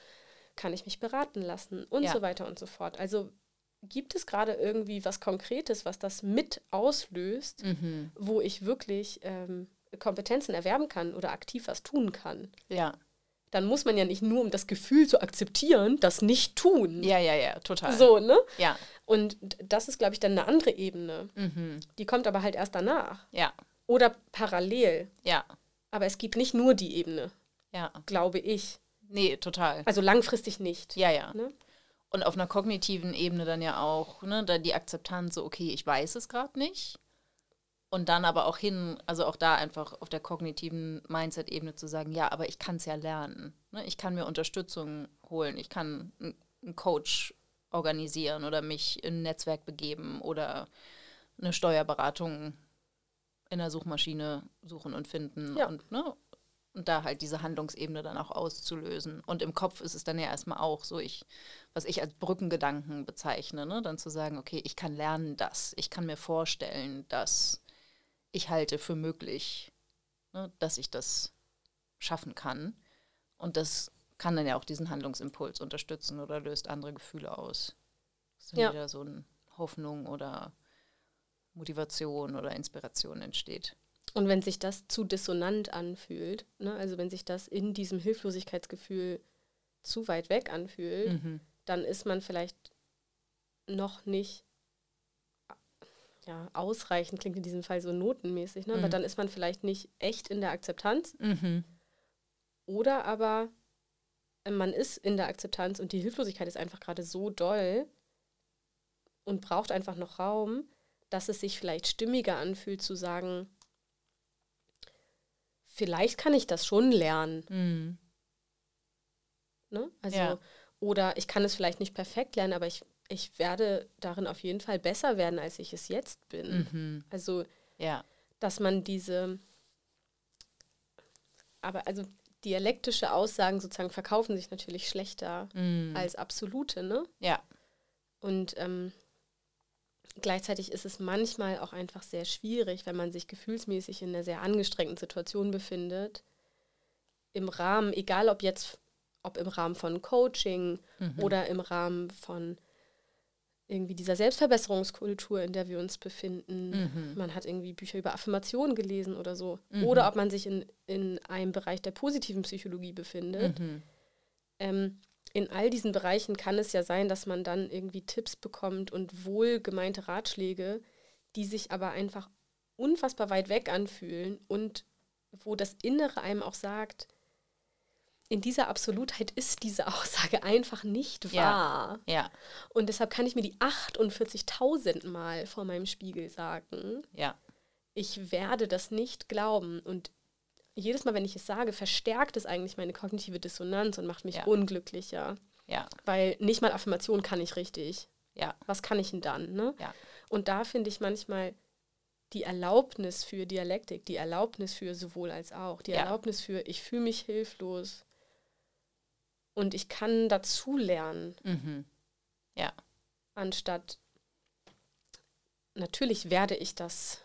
Kann ich mich beraten lassen? Und Ja. so weiter und so fort. Also gibt es gerade irgendwie was Konkretes, was das mit auslöst, Mhm. wo ich wirklich ähm, Kompetenzen erwerben kann oder aktiv was tun kann? Ja. Dann muss man ja nicht nur, um das Gefühl zu akzeptieren, das nicht tun. Ja, ja, ja, total. So, ne? Ja. Und das ist, glaube ich, dann eine andere Ebene. Mhm. Die kommt aber halt erst danach. Ja. Oder parallel. Ja. Aber es gibt nicht nur die Ebene, Ja. glaube ich. Nee, total. Also langfristig nicht. Ja, ja. Ne? Und auf einer kognitiven Ebene dann ja auch, ne, da die Akzeptanz so, okay, ich weiß es gerade nicht. Und dann aber auch hin, also auch da einfach auf der kognitiven Mindset-Ebene zu sagen, ja, aber ich kann es ja lernen. Ne? Ich kann mir Unterstützung holen, ich kann einen Coach organisieren oder mich in ein Netzwerk begeben oder eine Steuerberatung in der Suchmaschine suchen und finden Ja. und, ne, und da halt diese Handlungsebene dann auch auszulösen. Und im Kopf ist es dann ja erstmal auch so, ich, was ich als Brückengedanken bezeichne, ne? dann zu sagen, okay, ich kann lernen das, ich kann mir vorstellen, dass ich halte für möglich, ne, dass ich das schaffen kann. Und das kann dann ja auch diesen Handlungsimpuls unterstützen oder löst andere Gefühle aus. Dass dann Ja. wieder so eine Hoffnung oder Motivation oder Inspiration entsteht. Und wenn sich das zu dissonant anfühlt, ne? also wenn sich das in diesem Hilflosigkeitsgefühl zu weit weg anfühlt, Mhm. dann ist man vielleicht noch nicht ja, ausreichend, klingt in diesem Fall so notenmäßig, ne? aber Mhm. dann ist man vielleicht nicht echt in der Akzeptanz Mhm. oder aber äh, man ist in der Akzeptanz und die Hilflosigkeit ist einfach gerade so doll und braucht einfach noch Raum, dass es sich vielleicht stimmiger anfühlt zu sagen, vielleicht kann ich das schon lernen. Mhm. Ne? Also, Ja. Oder ich kann es vielleicht nicht perfekt lernen, aber ich, ich werde darin auf jeden Fall besser werden, als ich es jetzt bin. Mhm. Also, Ja. dass man diese, aber also dialektische Aussagen sozusagen verkaufen sich natürlich schlechter Mhm. als absolute, ne? ja. Und ähm, gleichzeitig ist es manchmal auch einfach sehr schwierig, wenn man sich gefühlsmäßig in einer sehr angestrengten Situation befindet, im Rahmen, egal ob jetzt, ob im Rahmen von Coaching Mhm. oder im Rahmen von irgendwie dieser Selbstverbesserungskultur, in der wir uns befinden. Mhm. Man hat irgendwie Bücher über Affirmation gelesen oder so. Mhm. Oder ob man sich in, in einem Bereich der positiven Psychologie befindet. Mhm. Ähm, in all diesen Bereichen kann es ja sein, dass man dann irgendwie Tipps bekommt und wohlgemeinte Ratschläge, die sich aber einfach unfassbar weit weg anfühlen und wo das Innere einem auch sagt, in dieser Absolutheit ist diese Aussage einfach nicht Ja. wahr. Ja. Und deshalb kann ich mir die 48.000 Mal vor meinem Spiegel sagen, Ja. ich werde das nicht glauben. Und jedes Mal, wenn ich es sage, verstärkt es eigentlich meine kognitive Dissonanz und macht mich Ja. unglücklicher. Ja. Weil nicht mal Affirmation kann ich richtig. Ja. Was kann ich denn dann? Ne? Ja. Und da finde ich manchmal die Erlaubnis für Dialektik, die Erlaubnis für sowohl als auch, die Ja. Erlaubnis für ich fühle mich hilflos und ich kann dazu lernen, Mhm. Ja. anstatt natürlich werde ich das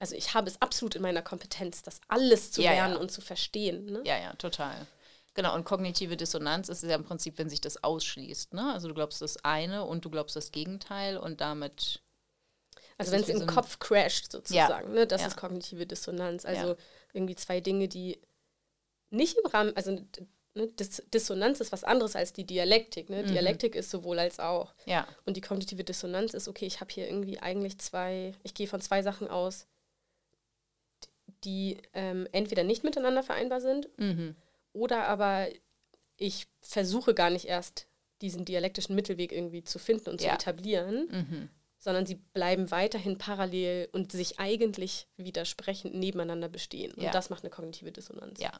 also ich habe es absolut in meiner Kompetenz, das alles zu Ja, lernen ja. und zu verstehen. Ne? Ja, ja, total. Genau, und kognitive Dissonanz ist ja im Prinzip, wenn sich das ausschließt. Ne? Also du glaubst das eine und du glaubst das Gegenteil und damit. Also wenn es im so Kopf crasht sozusagen, ne? das ja. ist kognitive Dissonanz. Also Ja. irgendwie zwei Dinge, die nicht im Rahmen, also ne, Dis Dissonanz ist was anderes als die Dialektik. Ne? Mhm. Dialektik ist sowohl als auch. Ja, Und die kognitive Dissonanz ist, okay, ich habe hier irgendwie eigentlich zwei, ich gehe von zwei Sachen aus, die ähm, entweder nicht miteinander vereinbar sind mhm. oder aber ich versuche gar nicht erst diesen dialektischen Mittelweg irgendwie zu finden und zu Ja. etablieren, Mhm. sondern sie bleiben weiterhin parallel und sich eigentlich widersprechend nebeneinander bestehen. Ja. Und das macht eine kognitive Dissonanz. Ja,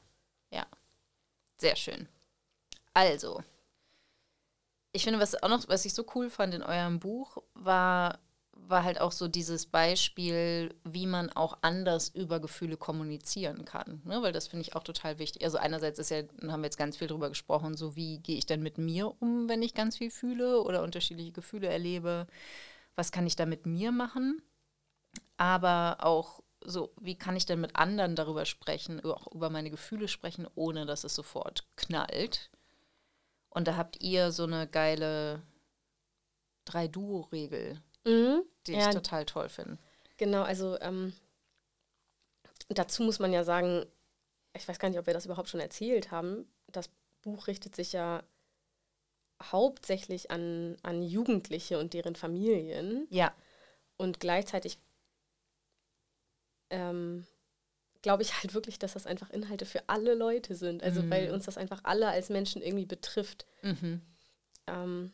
ja. Sehr schön. Also, ich finde, was auch noch, was ich so cool fand in eurem Buch, war, war halt auch so dieses Beispiel, wie man auch anders über Gefühle kommunizieren kann. Ne? Weil das finde ich auch total wichtig. Also einerseits ist ja, haben wir jetzt ganz viel drüber gesprochen, so wie gehe ich denn mit mir um, wenn ich ganz viel fühle oder unterschiedliche Gefühle erlebe. Was kann ich da mit mir machen? Aber auch so, wie kann ich denn mit anderen darüber sprechen, auch über meine Gefühle sprechen, ohne dass es sofort knallt? Und da habt ihr so eine geile Drei-Duo-Regel, Mhm. die Ja, ich total toll finde. Genau, also ähm, dazu muss man ja sagen, ich weiß gar nicht, ob wir das überhaupt schon erzählt haben. Das Buch richtet sich ja hauptsächlich an, an Jugendliche und deren Familien Ja, und gleichzeitig ähm, glaube ich halt wirklich, dass das einfach Inhalte für alle Leute sind. Also Mhm. weil uns das einfach alle als Menschen irgendwie betrifft. mhm. Ähm,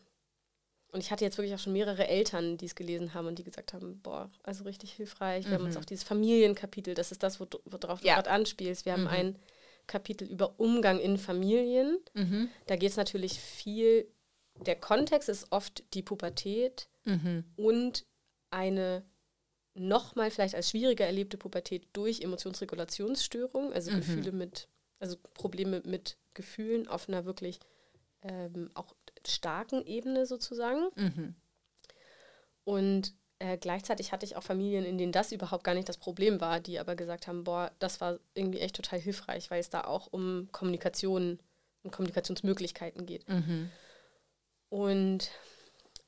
und ich hatte jetzt wirklich auch schon mehrere Eltern, die es gelesen haben und die gesagt haben, boah, also richtig hilfreich. Wir haben uns Mhm. auch dieses Familienkapitel, das ist das, wo- worauf du Ja. gerade anspielst. Wir haben Mhm. ein Kapitel über Umgang in Familien. Mhm. Da geht es natürlich viel, der Kontext ist oft die Pubertät Mhm. und eine nochmal vielleicht als schwieriger erlebte Pubertät durch Emotionsregulationsstörung, also Mhm. Gefühle mit, also Probleme mit Gefühlen auf einer wirklich ähm, auch starken Ebene sozusagen. Mhm. Und äh, gleichzeitig hatte ich auch Familien, in denen das überhaupt gar nicht das Problem war, die aber gesagt haben, boah, das war irgendwie echt total hilfreich, weil es da auch um Kommunikation und Kommunikationsmöglichkeiten geht. Mhm. Und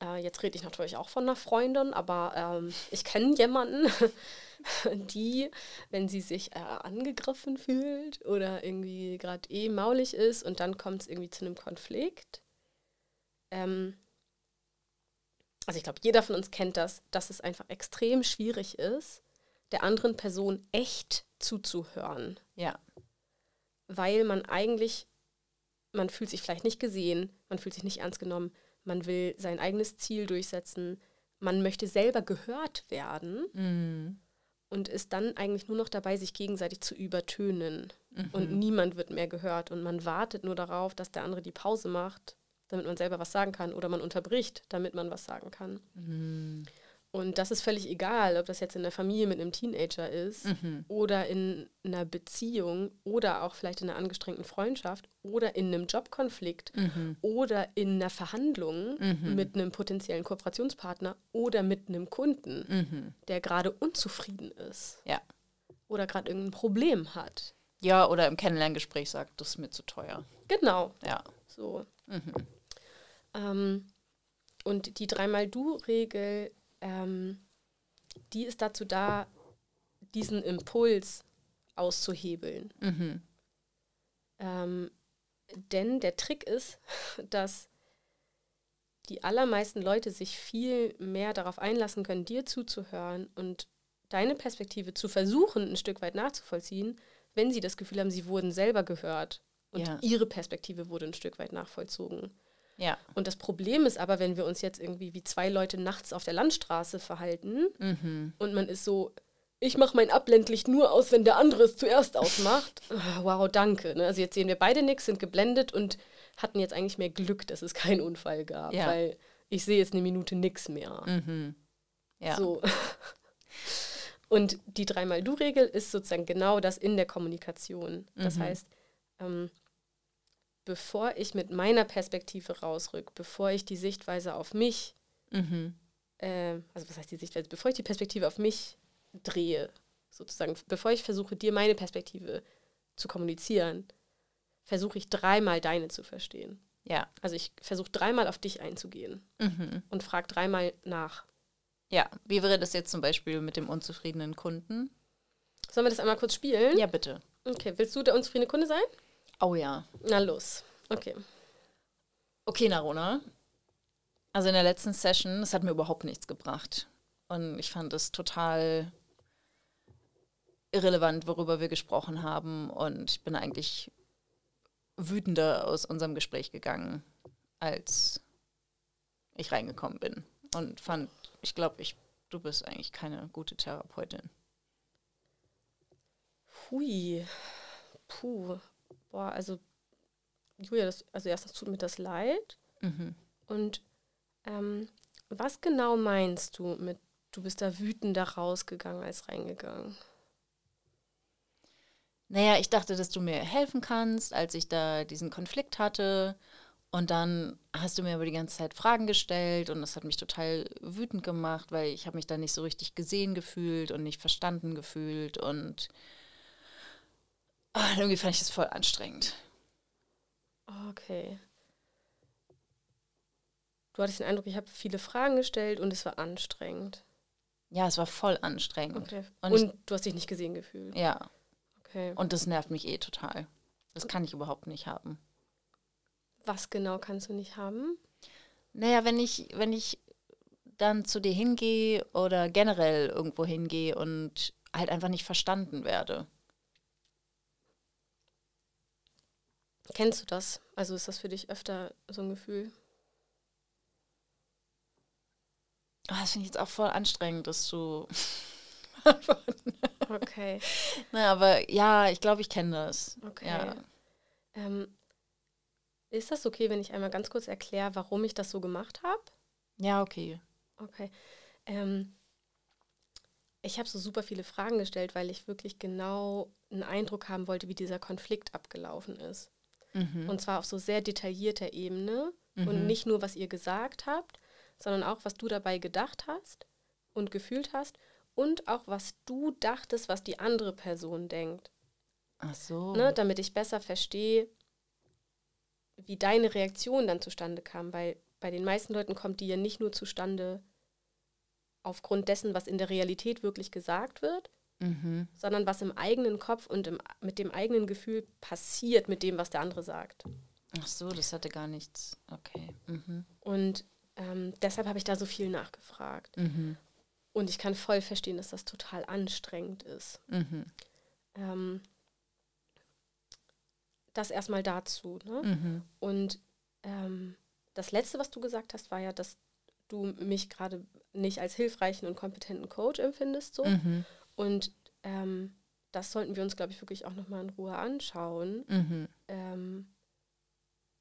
äh, jetzt rede ich natürlich auch von einer Freundin, aber ähm, ich kenne jemanden, die, wenn sie sich äh, angegriffen fühlt oder irgendwie gerade eh maulig ist und dann kommt es irgendwie zu einem Konflikt. Ähm, also ich glaube, jeder von uns kennt das, dass es einfach extrem schwierig ist, der anderen Person echt zuzuhören Ja, weil man eigentlich, man fühlt sich vielleicht nicht gesehen, man fühlt sich nicht ernst genommen, man will sein eigenes Ziel durchsetzen, man möchte selber gehört werden mhm. und ist dann eigentlich nur noch dabei, sich gegenseitig zu übertönen. Mhm. Und niemand wird mehr gehört und man wartet nur darauf, dass der andere die Pause macht, damit man selber was sagen kann oder man unterbricht, damit man was sagen kann. Mhm. Und das ist völlig egal, ob das jetzt in der Familie mit einem Teenager ist Mhm. oder in einer Beziehung oder auch vielleicht in einer angestrengten Freundschaft oder in einem Jobkonflikt Mhm. oder in einer Verhandlung Mhm. mit einem potenziellen Kooperationspartner oder mit einem Kunden, Mhm. der gerade unzufrieden ist Ja. oder gerade irgendein Problem hat. Ja, oder im Kennenlerngespräch sagt, das ist mir zu teuer. Genau, Ja. so. Mhm. Ähm, und die Dreimal-Du-Regel, ähm, die ist dazu da, diesen Impuls auszuhebeln. Mhm. Ähm, denn der Trick ist, dass die allermeisten Leute sich viel mehr darauf einlassen können, dir zuzuhören und deine Perspektive zu versuchen, ein Stück weit nachzuvollziehen, wenn sie das Gefühl haben, sie wurden selber gehört und Ja. ihre Perspektive wurde ein Stück weit nachvollzogen. Ja. Und das Problem ist aber, wenn wir uns jetzt irgendwie wie zwei Leute nachts auf der Landstraße verhalten Mhm. und man ist so, ich mache mein Abblendlicht nur aus, wenn der andere es zuerst ausmacht. Ah, wow, danke. Ne? Also jetzt sehen wir beide nichts, sind geblendet und hatten jetzt eigentlich mehr Glück, dass es keinen Unfall gab, Ja. weil ich sehe jetzt eine Minute nichts mehr. Mhm. Ja. So. Und die Dreimal-Du-Regel ist sozusagen genau das in der Kommunikation. Das Mhm. heißt, ähm, bevor ich mit meiner Perspektive rausrück, bevor ich die Sichtweise auf mich, Mhm. äh, also was heißt die Sichtweise, bevor ich die Perspektive auf mich drehe, sozusagen, bevor ich versuche, dir meine Perspektive zu kommunizieren, versuche ich dreimal deine zu verstehen. Ja. Also ich versuche dreimal auf dich einzugehen Mhm. und frage dreimal nach. Ja. Wie wäre das jetzt zum Beispiel mit dem unzufriedenen Kunden? Sollen wir das einmal kurz spielen? Ja, bitte. Okay, willst du der unzufriedene Kunde sein? Oh ja. Na los. Okay. Okay, Narona. Also in der letzten Session, das hat mir überhaupt nichts gebracht. Und ich fand es total irrelevant, worüber wir gesprochen haben. Und ich bin eigentlich wütender aus unserem Gespräch gegangen, als ich reingekommen bin. Und fand, ich glaube, ich, du bist eigentlich keine gute Therapeutin. Hui. Puh. Boah, also, Julia, das, also erstens tut mir das leid. Mhm. Und ähm, was genau meinst du mit, du bist da wütender rausgegangen als reingegangen? Naja, ich dachte, dass du mir helfen kannst, als ich da diesen Konflikt hatte. Und dann hast du mir aber die ganze Zeit Fragen gestellt und das hat mich total wütend gemacht, weil ich habe mich da nicht so richtig gesehen gefühlt und nicht verstanden gefühlt und ah, irgendwie fand ich das voll anstrengend. Okay. Du hattest den Eindruck, ich habe viele Fragen gestellt und es war anstrengend. Ja, es war voll anstrengend. Okay. Und Und, ich- du hast dich nicht gesehen gefühlt. Ja, Okay. und das nervt mich eh total. Das kann ich überhaupt nicht haben. Was genau kannst du nicht haben? Naja, wenn ich, wenn ich dann zu dir hingehe oder generell irgendwo hingehe und halt einfach nicht verstanden werde. Kennst du das? Also ist das für dich öfter so ein Gefühl? Ah, das finde ich jetzt auch voll anstrengend, das zu. Okay. Na, aber ja, ich glaube, ich kenne das. Okay. Ja. Ähm, ist das okay, wenn ich einmal ganz kurz erkläre, warum ich das so gemacht habe? ja, okay. Okay. Ähm, ich habe so super viele Fragen gestellt, weil ich wirklich genau einen Eindruck haben wollte, wie dieser Konflikt abgelaufen ist. Mhm. Und zwar auf so sehr detaillierter Ebene und Mhm. nicht nur, was ihr gesagt habt, sondern auch, was du dabei gedacht hast und gefühlt hast und auch, was du dachtest, was die andere Person denkt. Ach so. Ne? Damit ich besser verstehe, wie deine Reaktion dann zustande kam, weil bei den meisten Leuten kommt die ja nicht nur zustande aufgrund dessen, was in der Realität wirklich gesagt wird, Mhm. sondern was im eigenen Kopf und im, mit dem eigenen Gefühl passiert mit dem, was der andere sagt. Ach so, das hatte gar nichts. Okay. Mhm. Und ähm, deshalb habe ich da so viel nachgefragt. Mhm. Und ich kann voll verstehen, dass das total anstrengend ist. Mhm. Ähm, das erstmal dazu. Ne? Mhm. Und ähm, das Letzte, was du gesagt hast, war ja, dass du mich gerade nicht als hilfreichen und kompetenten Coach empfindest. So. Mhm. Und ähm, das sollten wir uns, glaube ich, wirklich auch nochmal in Ruhe anschauen, Mhm. ähm,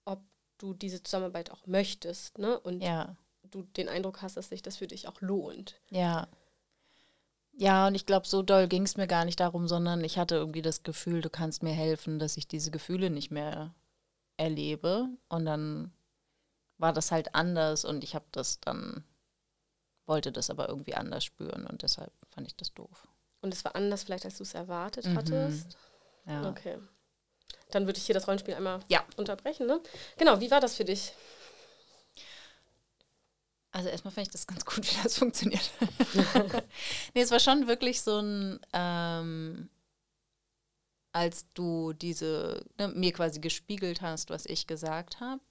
ob du diese Zusammenarbeit auch möchtest ne? und Ja. du den Eindruck hast, dass sich das für dich auch lohnt. Ja. Ja, und ich glaube, so doll ging es mir gar nicht darum, sondern ich hatte irgendwie das Gefühl, du kannst mir helfen, dass ich diese Gefühle nicht mehr erlebe. Und dann war das halt anders und ich habe das dann, wollte das aber irgendwie anders spüren und deshalb fand ich das doof. Und es war anders vielleicht, als du es erwartet Mhm. hattest. Ja. Okay. Dann würde ich hier das Rollenspiel einmal Ja. unterbrechen. Ne? Genau, wie war das für dich? Also erstmal fand ich das ganz gut, wie das funktioniert. nee, es war schon wirklich so ein, ähm, als du diese, ne, mir quasi gespiegelt hast, was ich gesagt habe.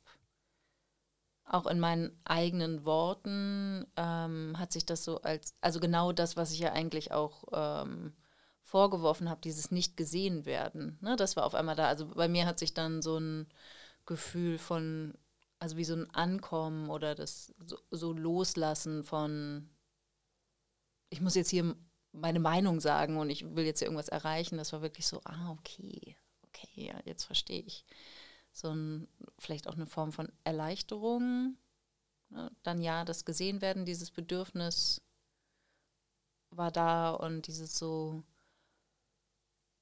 Auch in meinen eigenen Worten ähm, hat sich das so als, also genau das, was ich ja eigentlich auch ähm, vorgeworfen habe, dieses nicht gesehen werden. Ne, das war auf einmal da. Also bei mir hat sich dann so ein Gefühl von, also wie so ein Ankommen oder das so, so Loslassen von, ich muss jetzt hier meine Meinung sagen und ich will jetzt hier irgendwas erreichen. Das war wirklich so, ah, okay, okay, ja, jetzt verstehe ich. So ein, vielleicht auch eine Form von Erleichterung. Ne? Dann ja, das gesehen werden, dieses Bedürfnis war da und dieses so,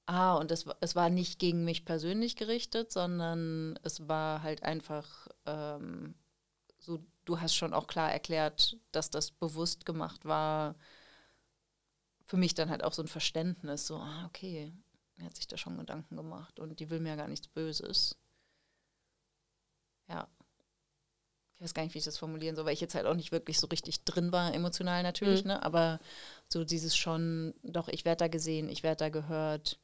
ah, und es, es war nicht gegen mich persönlich gerichtet, sondern es war halt einfach ähm, so, du hast schon auch klar erklärt, dass das bewusst gemacht war für mich dann halt auch so ein Verständnis, so, ah, okay, er hat sich da schon Gedanken gemacht und die will mir ja gar nichts Böses. Ja. Ich weiß gar nicht, wie ich das formulieren soll, weil ich jetzt halt auch nicht wirklich so richtig drin war, emotional natürlich, mhm. ne? Aber so dieses schon, doch, ich werde da gesehen, ich werde da gehört,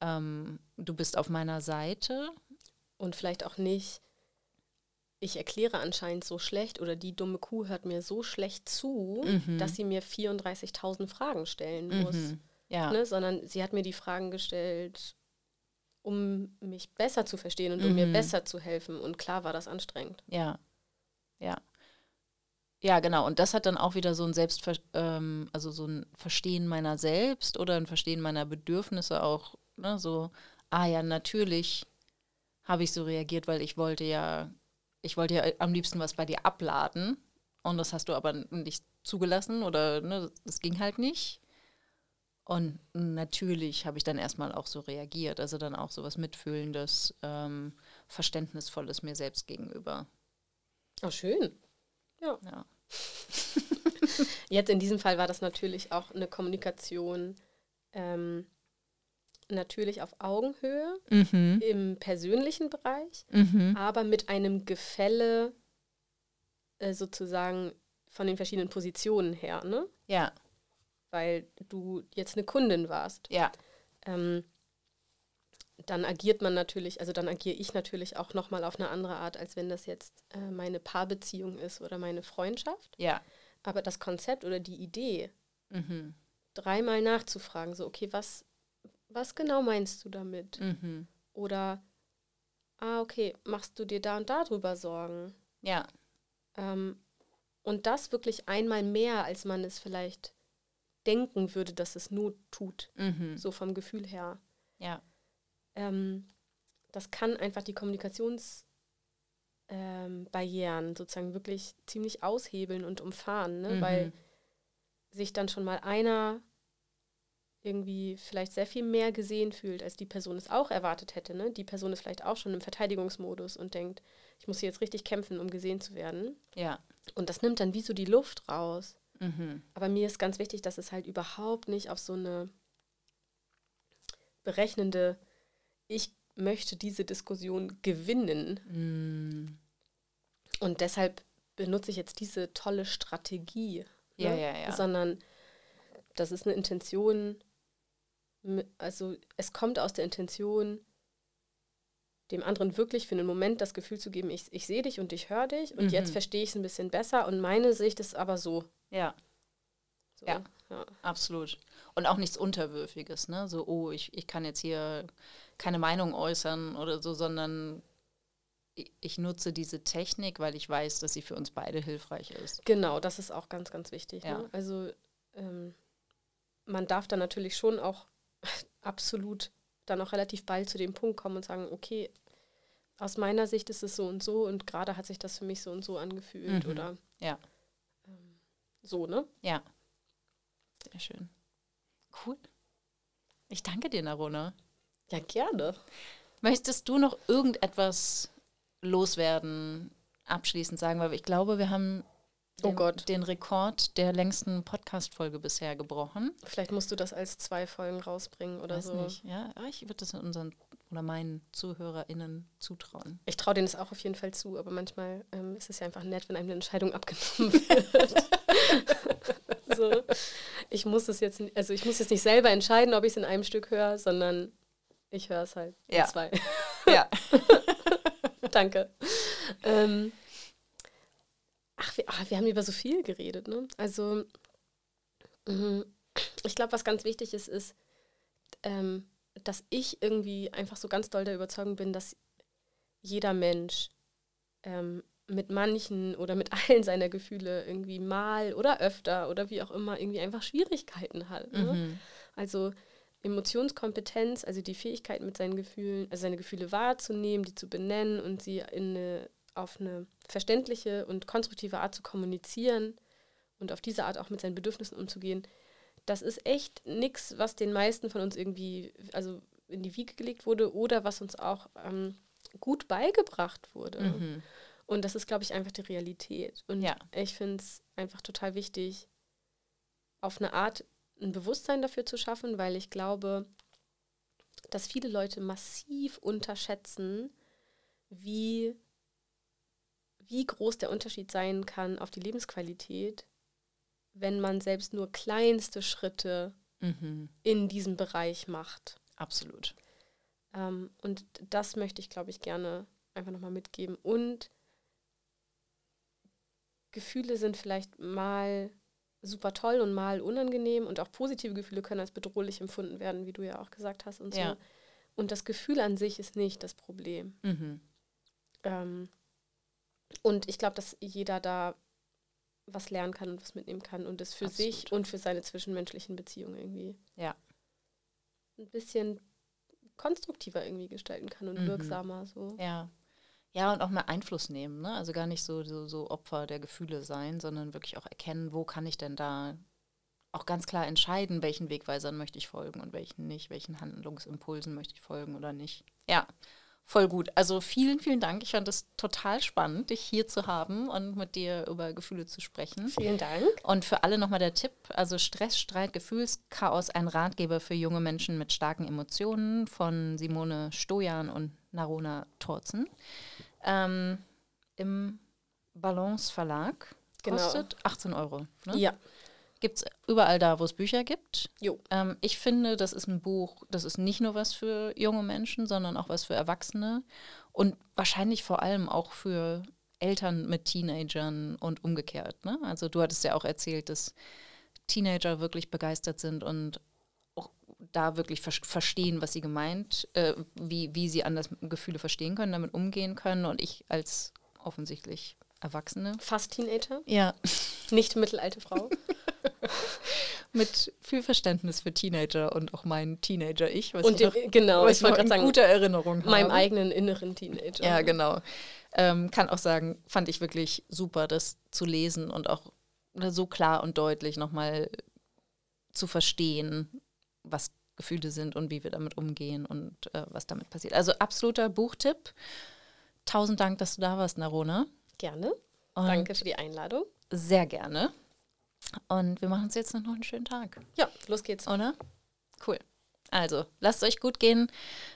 ähm, du bist auf meiner Seite. Und vielleicht auch nicht, ich erkläre anscheinend so schlecht oder die dumme Kuh hört mir so schlecht zu, mhm. dass sie mir 34.000 Fragen stellen muss. Mhm. Ja. Ne? Sondern sie hat mir die Fragen gestellt, um mich besser zu verstehen und mhm. um mir mhm. besser zu helfen. Und klar war das anstrengend. Ja. Ja. Ja, genau. Und das hat dann auch wieder so ein Selbstver ähm, also so ein Verstehen meiner selbst oder ein Verstehen meiner Bedürfnisse auch, ne, so, ah ja, natürlich habe ich so reagiert, weil ich wollte ja ich wollte ja am liebsten was bei dir abladen und das hast du aber nicht zugelassen oder ne, das ging halt nicht. Und natürlich habe ich dann erstmal auch so reagiert, also dann auch so was Mitfühlendes, ähm, Verständnisvolles mir selbst gegenüber. Oh, schön. Ja. ja. Jetzt in diesem Fall war das natürlich auch eine Kommunikation ähm, natürlich auf Augenhöhe mhm. im persönlichen Bereich, mhm. aber mit einem Gefälle äh, sozusagen von den verschiedenen Positionen her, ne? Ja. Weil du jetzt eine Kundin warst. Ja. Ähm, dann agiert man natürlich, also dann agiere ich natürlich auch nochmal auf eine andere Art, als wenn das jetzt äh, meine Paarbeziehung ist oder meine Freundschaft. Ja. Aber das Konzept oder die Idee, mhm. dreimal nachzufragen, so, okay, was was genau meinst du damit? Mhm. Oder, ah, okay, machst du dir da und da drüber Sorgen? Ja. Ähm, und das wirklich einmal mehr, als man es vielleicht denken würde, dass es Not tut, mhm. so vom Gefühl her. Ja. Ähm, das kann einfach die Kommunikationsbarrieren ähm, sozusagen wirklich ziemlich aushebeln und umfahren, ne? Mhm. weil sich dann schon mal einer irgendwie vielleicht sehr viel mehr gesehen fühlt, als die Person es auch erwartet hätte. Ne? Die Person ist vielleicht auch schon im Verteidigungsmodus und denkt, ich muss hier jetzt richtig kämpfen, um gesehen zu werden. Ja. Und das nimmt dann wie so die Luft raus. Mhm. Aber mir ist ganz wichtig, dass es halt überhaupt nicht auf so eine berechnende, ich möchte diese Diskussion gewinnen. Mhm. Und deshalb benutze ich jetzt diese tolle Strategie. Ja, ne? ja, ja. Sondern das ist eine Intention, also es kommt aus der Intention, dem anderen wirklich für einen Moment das Gefühl zu geben, ich, ich sehe dich und ich höre dich und mhm. jetzt verstehe ich es ein bisschen besser und meine Sicht ist aber so. Ja. So, ja, ja, absolut. Und auch nichts Unterwürfiges, ne? So, oh, ich, ich kann jetzt hier keine Meinung äußern oder so, sondern ich, nutze diese Technik, weil ich weiß, dass sie für uns beide hilfreich ist. Genau, das ist auch ganz, ganz wichtig. Ja. Ne? Also ähm, man darf dann natürlich schon auch absolut dann auch relativ bald zu dem Punkt kommen und sagen, okay, aus meiner Sicht ist es so und so und gerade hat sich das für mich so und so angefühlt mhm. oder ja. Ähm, so, ne? Ja. Sehr schön. Cool. Ich danke dir, Narona. Ja, gerne. Möchtest du noch irgendetwas loswerden, abschließend sagen? Weil ich glaube, wir haben oh den, Gott. den Rekord der längsten Podcast-Folge bisher gebrochen. Vielleicht musst du das als zwei Folgen rausbringen oder Weiß so. Nicht. Ja, ich würde das unseren oder meinen ZuhörerInnen zutrauen. Ich traue denen das auch auf jeden Fall zu, aber manchmal ähm, ist es ja einfach nett, wenn einem eine Entscheidung abgenommen wird. so. Ich muss es jetzt, also ich muss jetzt nicht selber entscheiden, ob ich es in einem Stück höre, sondern ich höre es halt in ja. zwei. Ja. Danke. Ähm, Ach wir, ach, wir haben über so viel geredet. Ne? Also, mh, ich glaube, was ganz wichtig ist, ist, ähm, dass ich irgendwie einfach so ganz doll der Überzeugung bin, dass jeder Mensch ähm, mit manchen oder mit allen seiner Gefühle irgendwie mal oder öfter oder wie auch immer irgendwie einfach Schwierigkeiten hat. Ne? Mhm. Also Emotionskompetenz, also die Fähigkeit mit seinen Gefühlen, also seine Gefühle wahrzunehmen, die zu benennen und sie in eine auf eine verständliche und konstruktive Art zu kommunizieren und auf diese Art auch mit seinen Bedürfnissen umzugehen, das ist echt nichts, was den meisten von uns irgendwie also in die Wiege gelegt wurde oder was uns auch ähm, gut beigebracht wurde. Mhm. Und das ist, glaube ich, einfach die Realität. Und ja. ich finde es einfach total wichtig, auf eine Art ein Bewusstsein dafür zu schaffen, weil ich glaube, dass viele Leute massiv unterschätzen, wie, wie groß der Unterschied sein kann auf die Lebensqualität, wenn man selbst nur kleinste Schritte mhm. in diesem Bereich macht. Absolut. Ähm, und das möchte ich, glaube ich, gerne einfach nochmal mitgeben. Und Gefühle sind vielleicht mal super toll und mal unangenehm und auch positive Gefühle können als bedrohlich empfunden werden, wie du ja auch gesagt hast und so. Ja. Und das Gefühl an sich ist nicht das Problem. Mhm. Ähm, und ich glaube, dass jeder da was lernen kann und was mitnehmen kann und es für Absolut. sich und für seine zwischenmenschlichen Beziehungen irgendwie ja. ein bisschen konstruktiver irgendwie gestalten kann und mhm. wirksamer so. Ja. Ja, und auch mehr Einfluss nehmen, ne? Also gar nicht so, so, so Opfer der Gefühle sein, sondern wirklich auch erkennen, wo kann ich denn da auch ganz klar entscheiden, welchen Wegweisern möchte ich folgen und welchen nicht, welchen Handlungsimpulsen möchte ich folgen oder nicht. Ja, voll gut. Also vielen, vielen Dank. Ich fand es total spannend, dich hier zu haben und mit dir über Gefühle zu sprechen. Vielen Dank. Und für alle nochmal der Tipp, also Stress, Streit, Gefühlschaos, ein Ratgeber für junge Menschen mit starken Emotionen von Simone Stojan und Narona Torzen. Ähm, Im Balance Verlag. Genau. Kostet genau. 18 Euro. Ne? Ja. Gibt es überall da, wo es Bücher gibt. Ähm, ich finde, das ist ein Buch, das ist nicht nur was für junge Menschen, sondern auch was für Erwachsene und wahrscheinlich vor allem auch für Eltern mit Teenagern und umgekehrt. Ne? Also du hattest ja auch erzählt, dass Teenager wirklich begeistert sind und auch da wirklich ver verstehen, was sie gemeint, äh, wie, wie sie anders Gefühle verstehen können, damit umgehen können. Und ich als offensichtlich Erwachsene. Fast Teenager? Ja. Nicht mittelalte Frau. Mit viel Verständnis für Teenager und auch mein Teenager-Ich, und ich noch, genau, was ich wollte sagen, gute Erinnerung. Meinem eigenen inneren Teenager. Ja, genau. Ähm, kann auch sagen, fand ich wirklich super, das zu lesen und auch so klar und deutlich nochmal zu verstehen, was Gefühle sind und wie wir damit umgehen und äh, was damit passiert. Also absoluter Buchtipp. Tausend Dank, dass du da warst, Narona. Gerne. Und Danke für die Einladung. Sehr gerne. Und wir machen uns jetzt noch einen schönen Tag. Ja, los geht's. Oder? Cool. Also, lasst es euch gut gehen.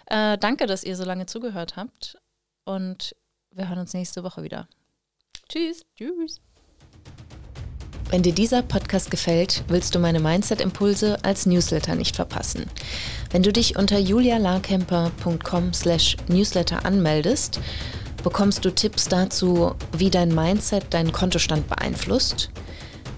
Äh, danke, dass ihr so lange zugehört habt. Und wir hören uns nächste Woche wieder. Tschüss. Tschüss. Wenn dir dieser Podcast gefällt, willst du meine Mindset-Impulse als Newsletter nicht verpassen. Wenn du dich unter julialarkemper.com slash newsletter anmeldest, bekommst du Tipps dazu, wie dein Mindset deinen Kontostand beeinflusst –